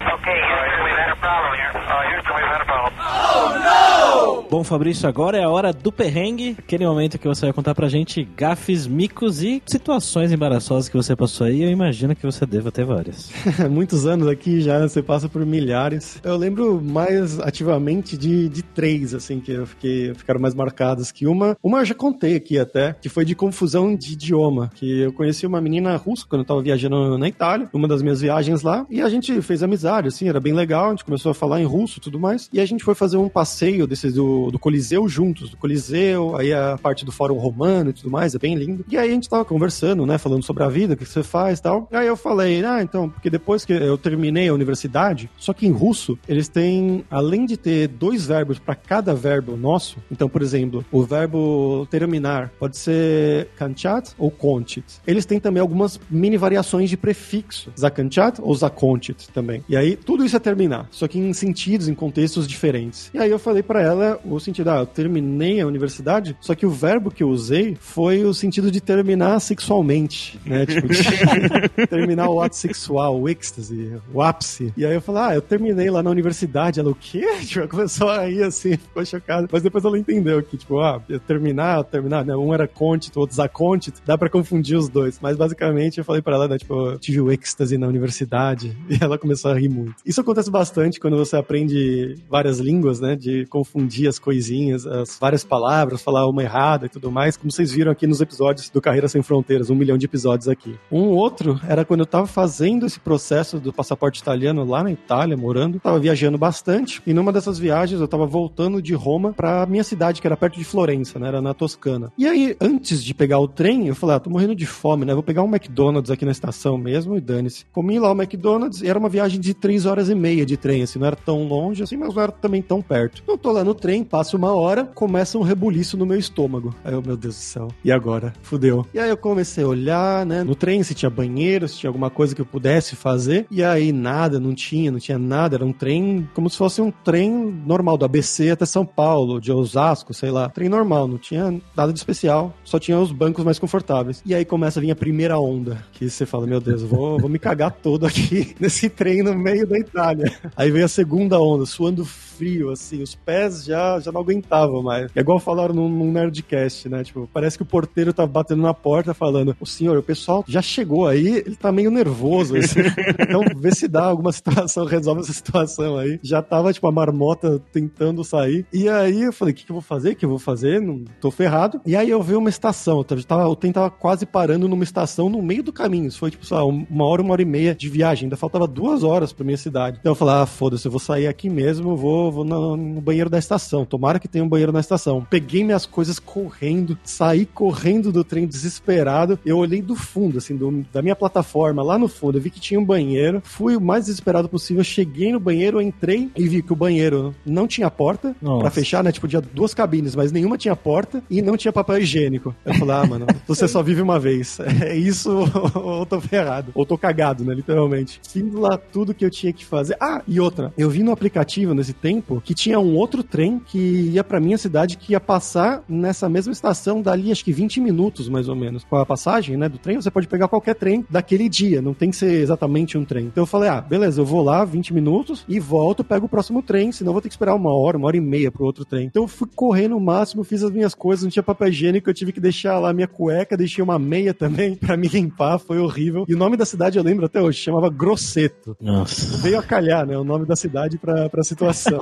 Bom, Fabrício, agora é a hora do perrengue, aquele momento que você vai contar pra gente gafes, micos e situações embaraçosas que você passou aí. Eu imagino que você deva ter várias. Muitos anos aqui já, você passa por milhares. Eu lembro mais ativamente de, de três, assim, que eu fiquei, ficaram mais marcadas que uma. Uma eu já contei aqui até, que foi de confusão de idioma, que eu conheci uma menina russa quando eu tava viajando na Itália, uma das minhas viagens lá, e a gente fez amizade, assim, era bem legal, a gente começou a falar em russo e tudo mais, e a gente foi fazer um passeio desses do do, Coliseu juntos, do Coliseu, aí a parte do Fórum Romano e tudo mais, é bem lindo. E aí a gente tava conversando, né, falando sobre a vida, o que você faz e tal. Aí eu falei, ah, então, porque depois que eu terminei a universidade, só que em russo, eles têm, além de ter dois verbos para cada verbo nosso, então, por exemplo, o verbo terminar pode ser kanchat ou konchit. Eles têm também algumas mini variações de prefixo, zakanchat ou zakonchit também. E aí, tudo isso é terminar, só que em sentidos, em contextos diferentes. E aí eu falei para ela o sentido, ah, eu terminei a universidade, só que o verbo que eu usei foi o sentido de terminar sexualmente, né? Tipo, de terminar o ato sexual, o êxtase, o ápice. E aí eu falei, ah, eu terminei lá na universidade. Ela, o quê? Tipo, começou a ir assim, ficou chocada. Mas depois ela entendeu que, tipo, ah, eu terminar, terminar, né? Um era côntito, outro zacôntito, dá pra confundir os dois. Mas basicamente eu falei pra ela, né, tipo, eu tive o êxtase na universidade. E ela começou a rir muito. Isso acontece bastante quando você aprende várias línguas, né? De confundir as coisinhas, as várias palavras, falar uma errada e tudo mais, como vocês viram aqui nos episódios do Carreira Sem Fronteiras, um milhão de episódios aqui. Um outro era quando eu tava fazendo esse processo do passaporte italiano lá na Itália, morando, tava viajando bastante, e numa dessas viagens eu tava voltando de Roma pra minha cidade, que era perto de Florença, né? Era na Toscana. E aí, antes de pegar o trem, eu falei, ah, tô morrendo de fome, né? Vou pegar um McDonald's aqui na estação mesmo e dane-se. Comi lá o McDonald's e era uma viagem de três horas e meia de trem, assim, não era tão longe assim, mas não era também tão perto. Eu tô lá no trem, passo uma hora, começa um rebuliço no meu estômago. Aí eu, meu Deus do céu, e agora? Fudeu. E aí eu comecei a olhar, né, no trem, se tinha banheiro, se tinha alguma coisa que eu pudesse fazer, e aí nada, não tinha, não tinha nada, era um trem como se fosse um trem normal, do ABC até São Paulo, de Osasco, sei lá. Trem normal, não tinha nada de especial, só tinha os bancos mais confortáveis. E aí começa a vir a primeira onda, que você fala, meu Deus, vou, vou me cagar todo aqui nesse trem no meio da Itália. Aí vem a segunda onda, suando frio, assim, os pés já, já não aguentavam mais. É igual falaram num, num Nerdcast, né? Tipo, parece que o porteiro tá batendo na porta falando, o senhor, o pessoal já chegou aí, ele tá meio nervoso, assim. então vê se dá alguma situação, resolve essa situação aí. Já tava, tipo, a marmota tentando sair. E aí eu falei, o que, que eu vou fazer? O que eu vou fazer? Não tô ferrado. E aí eu vi uma estação, tava, o trem tava quase parando numa estação no meio do caminho. Isso foi, tipo, sei lá, uma hora, uma hora e meia de viagem. Ainda faltava duas horas pra minha cidade. Então eu falei, ah, foda-se, eu vou sair aqui mesmo, vou, vou no, no, banheiro da estação. Tomara que tenha um banheiro na estação. Peguei minhas coisas correndo, saí correndo do trem desesperado. Eu olhei do fundo, assim, do, da minha plataforma, lá no fundo. Eu vi que tinha um banheiro. Fui o mais desesperado possível. Cheguei no banheiro, entrei e vi que o banheiro não tinha porta para fechar, né? Tipo, tinha duas cabines, mas nenhuma tinha porta e não tinha papel higiênico. Eu falei, ah, mano, você só vive uma vez. É isso ou tô ferrado. Ou tô cagado, né? Literalmente. Fiz lá tudo que eu tinha que fazer. Ah, e outra. Eu vi no aplicativo nesse tempo que tinha um outro trem que ia para minha cidade que ia passar nessa mesma estação dali acho que 20 minutos mais ou menos. Com a passagem, né, do trem, você pode pegar qualquer trem daquele dia, não tem que ser exatamente um trem. Então eu falei: "Ah, beleza, eu vou lá 20 minutos e volto, pego o próximo trem, senão vou ter que esperar uma hora, uma hora e meia pro outro trem". Então eu fui correndo o máximo, fiz as minhas coisas, não tinha papel higiênico, eu tive que deixar lá minha cueca, deixei uma meia também para me limpar, foi horrível. E o nome da cidade eu lembro até hoje, chamava Grosseto. Nossa. Veio a calhar, né, o nome da cidade pra, pra situação.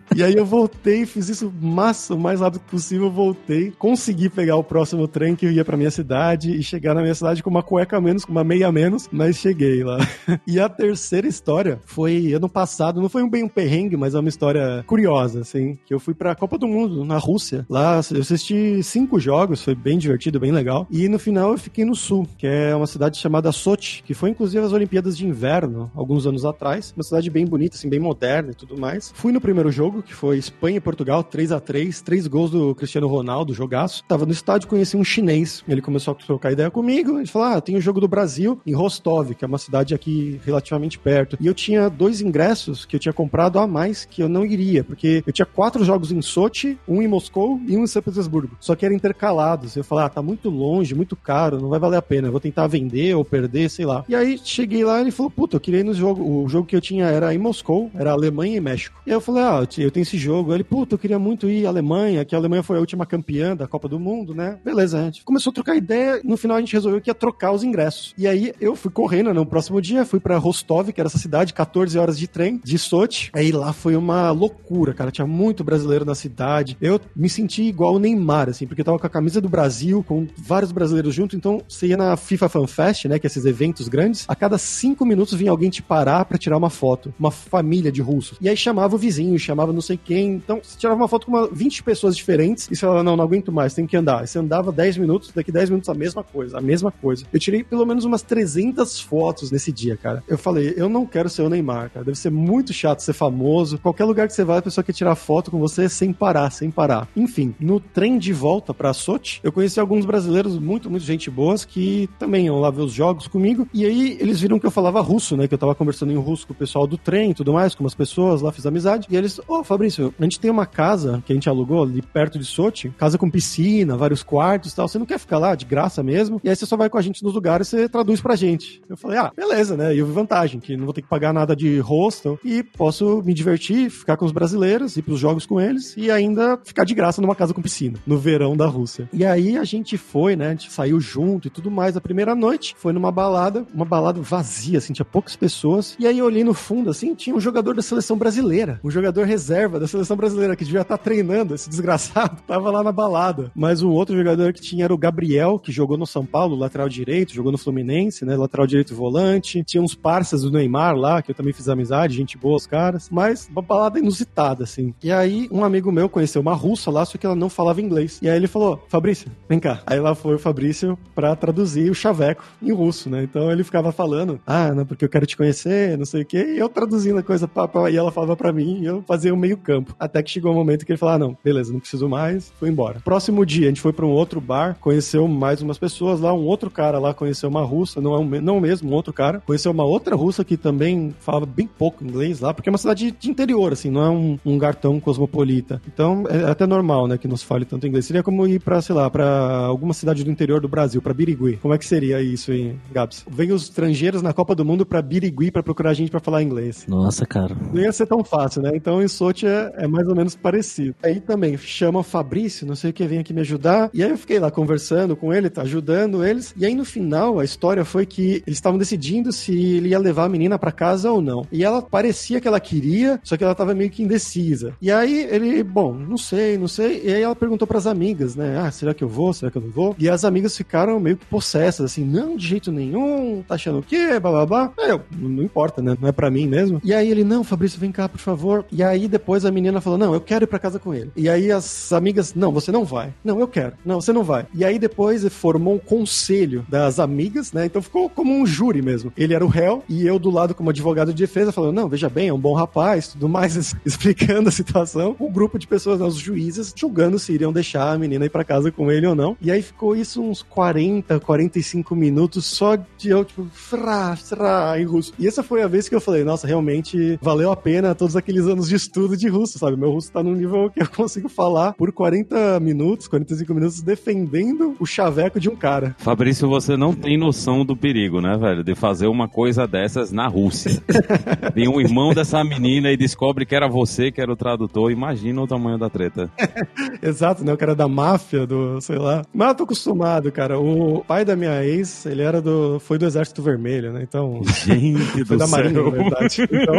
E aí eu voltei, fiz isso massa, o mais rápido possível, voltei, consegui pegar o próximo trem que ia pra minha cidade e chegar na minha cidade com uma cueca menos, com uma meia menos, mas cheguei lá. E a terceira história foi ano passado, não foi um bem um perrengue, mas é uma história curiosa, assim, que eu fui pra Copa do Mundo, na Rússia. Lá eu assisti cinco jogos, foi bem divertido, bem legal. E no final eu fiquei no sul, que é uma cidade chamada Sochi, que foi inclusive as Olimpíadas de Inverno, alguns anos atrás. Uma cidade bem bonita, assim, bem moderna e tudo mais. Fui no primeiro jogo, que foi Espanha e Portugal, 3 a 3 três gols do Cristiano Ronaldo, jogaço. Tava no estádio, conheci um chinês. Ele começou a trocar ideia comigo. Ele falou: Ah, tem o jogo do Brasil em Rostov, que é uma cidade aqui relativamente perto. E eu tinha dois ingressos que eu tinha comprado a mais que eu não iria, porque eu tinha quatro jogos em Sochi, um em Moscou e um em São Petersburgo. Só que eram intercalados. Eu falei: Ah, tá muito longe, muito caro, não vai valer a pena. Eu vou tentar vender ou perder, sei lá. E aí cheguei lá e ele falou: Puta, eu queria ir no jogo. O jogo que eu tinha era em Moscou, era Alemanha e México. E eu falei: Ah, eu tenho esse jogo. Ele, puta, eu queria muito ir à Alemanha, que a Alemanha foi a última campeã da Copa do Mundo, né? Beleza, a gente começou a trocar ideia. No final a gente resolveu que ia trocar os ingressos. E aí eu fui correndo né, no próximo dia, fui para Rostov, que era essa cidade, 14 horas de trem, de Sochi. Aí lá foi uma loucura, cara. Tinha muito brasileiro na cidade. Eu me senti igual o Neymar, assim, porque eu tava com a camisa do Brasil, com vários brasileiros junto. Então você ia na FIFA Fan Fest, né? Que é esses eventos grandes. A cada cinco minutos vinha alguém te parar para tirar uma foto. Uma família de russos. E aí chamava o vizinho, chamava não sei quem. Então você tirava uma foto com uma, 20 pessoas diferentes e você falava, não, não aguento mais, tem que andar. E você andava 10 minutos, daqui 10 minutos a mesma coisa, a mesma coisa. Eu tirei pelo menos umas 300 fotos nesse dia, cara. Eu falei, eu não quero ser o Neymar, cara. Deve ser muito chato ser famoso. Qualquer lugar que você vai, a pessoa quer tirar foto com você sem parar, sem parar. Enfim, no trem de volta pra Sochi, eu conheci alguns brasileiros muito, muito gente boas que também iam lá ver os jogos comigo. E aí eles viram que eu falava russo, né? Que eu tava conversando em russo com o pessoal do trem e tudo mais, com umas pessoas lá, fiz amizade. E eles, ô oh, Fabrício, a gente tem uma casa que a gente alugou ali perto de Sochi, casa com piscina, vários quartos e tal. Você não quer ficar lá de graça mesmo? E aí você só vai com a gente nos lugares e você traduz pra gente. Eu falei, ah, beleza, né? E eu vi vantagem, que não vou ter que pagar nada de hostel e posso me divertir, ficar com os brasileiros, ir pros jogos com eles e ainda ficar de graça numa casa com piscina, no verão da Rússia. E aí a gente foi, né? A gente saiu junto e tudo mais. A primeira noite foi numa balada, uma balada vazia, assim, tinha poucas pessoas. E aí eu olhei no fundo, assim, tinha um jogador da seleção brasileira, um jogador reserva reserva da seleção brasileira, que devia estar treinando, esse desgraçado, tava lá na balada. Mas o outro jogador que tinha era o Gabriel, que jogou no São Paulo, lateral direito, jogou no Fluminense, né? Lateral direito volante. Tinha uns parças do Neymar lá, que eu também fiz amizade, gente boa, os caras. Mas uma balada inusitada, assim. E aí, um amigo meu conheceu uma russa lá, só que ela não falava inglês. E aí ele falou: Fabrício, vem cá. Aí lá foi o Fabrício pra traduzir o chaveco em russo, né? Então ele ficava falando: Ah, não, porque eu quero te conhecer, não sei o quê. E eu traduzindo a coisa, pá, pá, e ela falava pra mim, e eu fazia o meio campo. Até que chegou o um momento que ele falou: Ah, não, beleza, não preciso mais, fui embora. Próximo dia, a gente foi pra um outro bar, conheceu mais umas pessoas lá, um outro cara lá conheceu uma russa, não é um, não mesmo, um outro cara, conheceu uma outra russa que também falava bem pouco inglês lá, porque é uma cidade de interior, assim, não é um, um lugar tão cosmopolita. Então é até normal, né, que nos fale tanto inglês. Seria como ir pra, sei lá, pra alguma cidade do interior do Brasil, pra Birigui. Como é que seria isso, hein, Gabs? Vem os estrangeiros na Copa do Mundo pra Birigui pra procurar gente pra falar inglês. Nossa, cara. Não ia ser tão fácil, né? Então em Sochi é, é mais ou menos parecido. Aí também chama Fabrício, não sei o que, vem aqui me ajudar. E aí eu fiquei lá conversando com ele, tá ajudando eles. E aí no final a história foi que eles estavam decidindo se ele ia levar a menina para casa ou não. E ela parecia que ela queria, só que ela tava meio que indecisa. E aí ele, bom, não sei, não sei. E aí ela perguntou para as amigas, né? Ah, será que eu vou? Será que eu não vou? E as amigas ficaram meio que possessas, assim, não, de jeito nenhum, tá achando o quê? Blá blá blá. Eu, não importa, né? Não é para mim mesmo. E aí ele, não, Fabrício, vem cá, por favor. E aí depois a menina falou, não, eu quero ir para casa com ele. E aí as amigas, não, você não vai. Não, eu quero. Não, você não vai. E aí depois formou um conselho das amigas, né? Então ficou como um júri mesmo. Ele era o réu e eu do lado como advogado de defesa falando, não, veja bem, é um bom rapaz, tudo mais, explicando a situação. O grupo de pessoas, né, os juízes, julgando se iriam deixar a menina ir para casa com ele ou não. E aí ficou isso uns 40, 45 minutos só de eu, tipo, frá, frá, em russo. E essa foi a vez que eu falei, nossa, realmente valeu a pena todos aqueles anos de estudo de russo, sabe? Meu russo tá num nível que eu consigo falar por 40 minutos, 45 minutos defendendo o chaveco de um cara. Fabrício, você não tem noção do perigo, né, velho? De fazer uma coisa dessas na Rússia. Vem um irmão dessa menina e descobre que era você que era o tradutor. Imagina o tamanho da treta. Exato, né? O cara da máfia, do, sei lá. Mas eu tô acostumado, cara. O pai da minha ex, ele era do. foi do Exército Vermelho, né? Então. Gente foi do da céu. Marinha, na verdade. Então...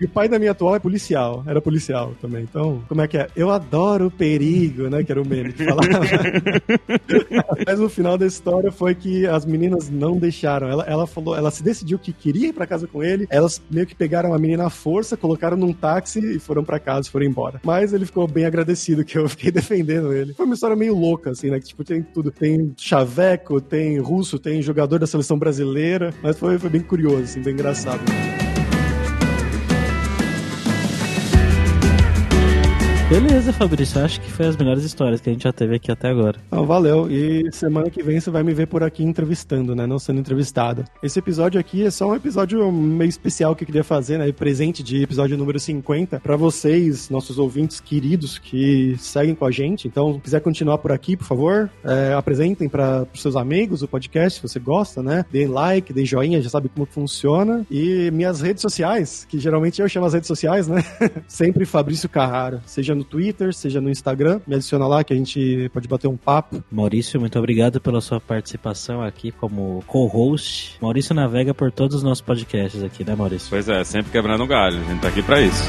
e o pai da minha atual é policial. Era policial também. Então, como é que é? Eu adoro o perigo, né? Que era o meme que falava. Mas o final da história foi que as meninas não deixaram. Ela, ela falou, ela se decidiu que queria ir pra casa com ele. Elas meio que pegaram a menina à força, colocaram num táxi e foram pra casa, foram embora. Mas ele ficou bem agradecido que eu fiquei defendendo ele. Foi uma história meio louca, assim, né? Que, tipo, tem tudo. Tem chaveco, tem russo, tem jogador da seleção brasileira. Mas foi, foi bem curioso, assim, bem engraçado. Beleza, Fabrício. Acho que foi as melhores histórias que a gente já teve aqui até agora. Então, valeu. E semana que vem você vai me ver por aqui entrevistando, né? Não sendo entrevistado. Esse episódio aqui é só um episódio meio especial que eu queria fazer, né? Presente de episódio número 50 para vocês, nossos ouvintes queridos que seguem com a gente. Então, se quiser continuar por aqui, por favor, é, apresentem para seus amigos o podcast, se você gosta, né? Deem like, deem joinha, já sabe como funciona. E minhas redes sociais, que geralmente eu chamo as redes sociais, né? Sempre Fabrício Carraro. Seja no Twitter, seja no Instagram. Me adiciona lá que a gente pode bater um papo. Maurício, muito obrigado pela sua participação aqui como co-host. Maurício navega por todos os nossos podcasts aqui, né, Maurício? Pois é, sempre quebrando galho. A gente tá aqui pra isso.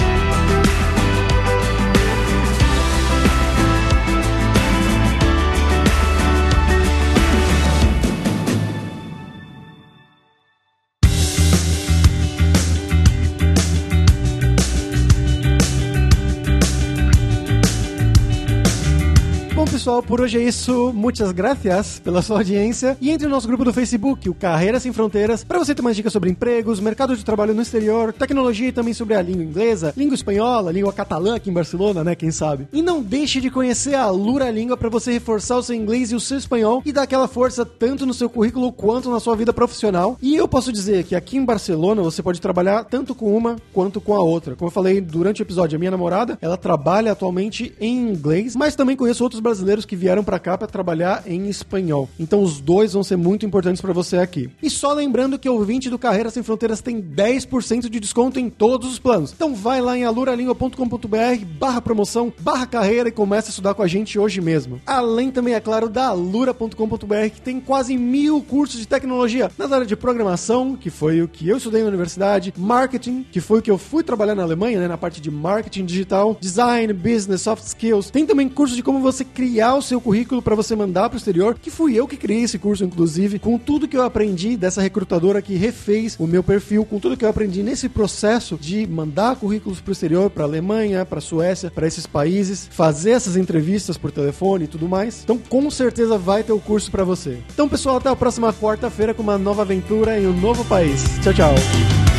Pessoal, por hoje é isso. Muitas gracias pela sua audiência. E entre no nosso grupo do Facebook, o Carreiras Sem Fronteiras, para você ter mais dicas sobre empregos, mercado de trabalho no exterior, tecnologia e também sobre a língua inglesa, língua espanhola, língua catalã aqui em Barcelona, né? Quem sabe? E não deixe de conhecer a Lura Língua para você reforçar o seu inglês e o seu espanhol e dar aquela força tanto no seu currículo quanto na sua vida profissional. E eu posso dizer que aqui em Barcelona você pode trabalhar tanto com uma quanto com a outra. Como eu falei durante o episódio, a minha namorada, ela trabalha atualmente em inglês, mas também conheço outros brasileiros brasileiros que vieram para cá para trabalhar em espanhol. Então os dois vão ser muito importantes para você aqui. E só lembrando que o ouvinte do Carreira Sem Fronteiras tem 10% de desconto em todos os planos. Então vai lá em aluralingua.com.br barra promoção, barra carreira e começa a estudar com a gente hoje mesmo. Além também, é claro, da alura.com.br que tem quase mil cursos de tecnologia nas áreas de programação, que foi o que eu estudei na universidade, marketing, que foi o que eu fui trabalhar na Alemanha, né, na parte de marketing digital, design, business, soft skills. Tem também curso de como você criar o seu currículo para você mandar para o exterior, que fui eu que criei esse curso, inclusive, com tudo que eu aprendi dessa recrutadora que refez o meu perfil, com tudo que eu aprendi nesse processo de mandar currículos para o exterior, para Alemanha, para Suécia, para esses países, fazer essas entrevistas por telefone e tudo mais. Então, com certeza vai ter o curso para você. Então, pessoal, até a próxima quarta-feira com uma nova aventura em um novo país. Tchau, tchau.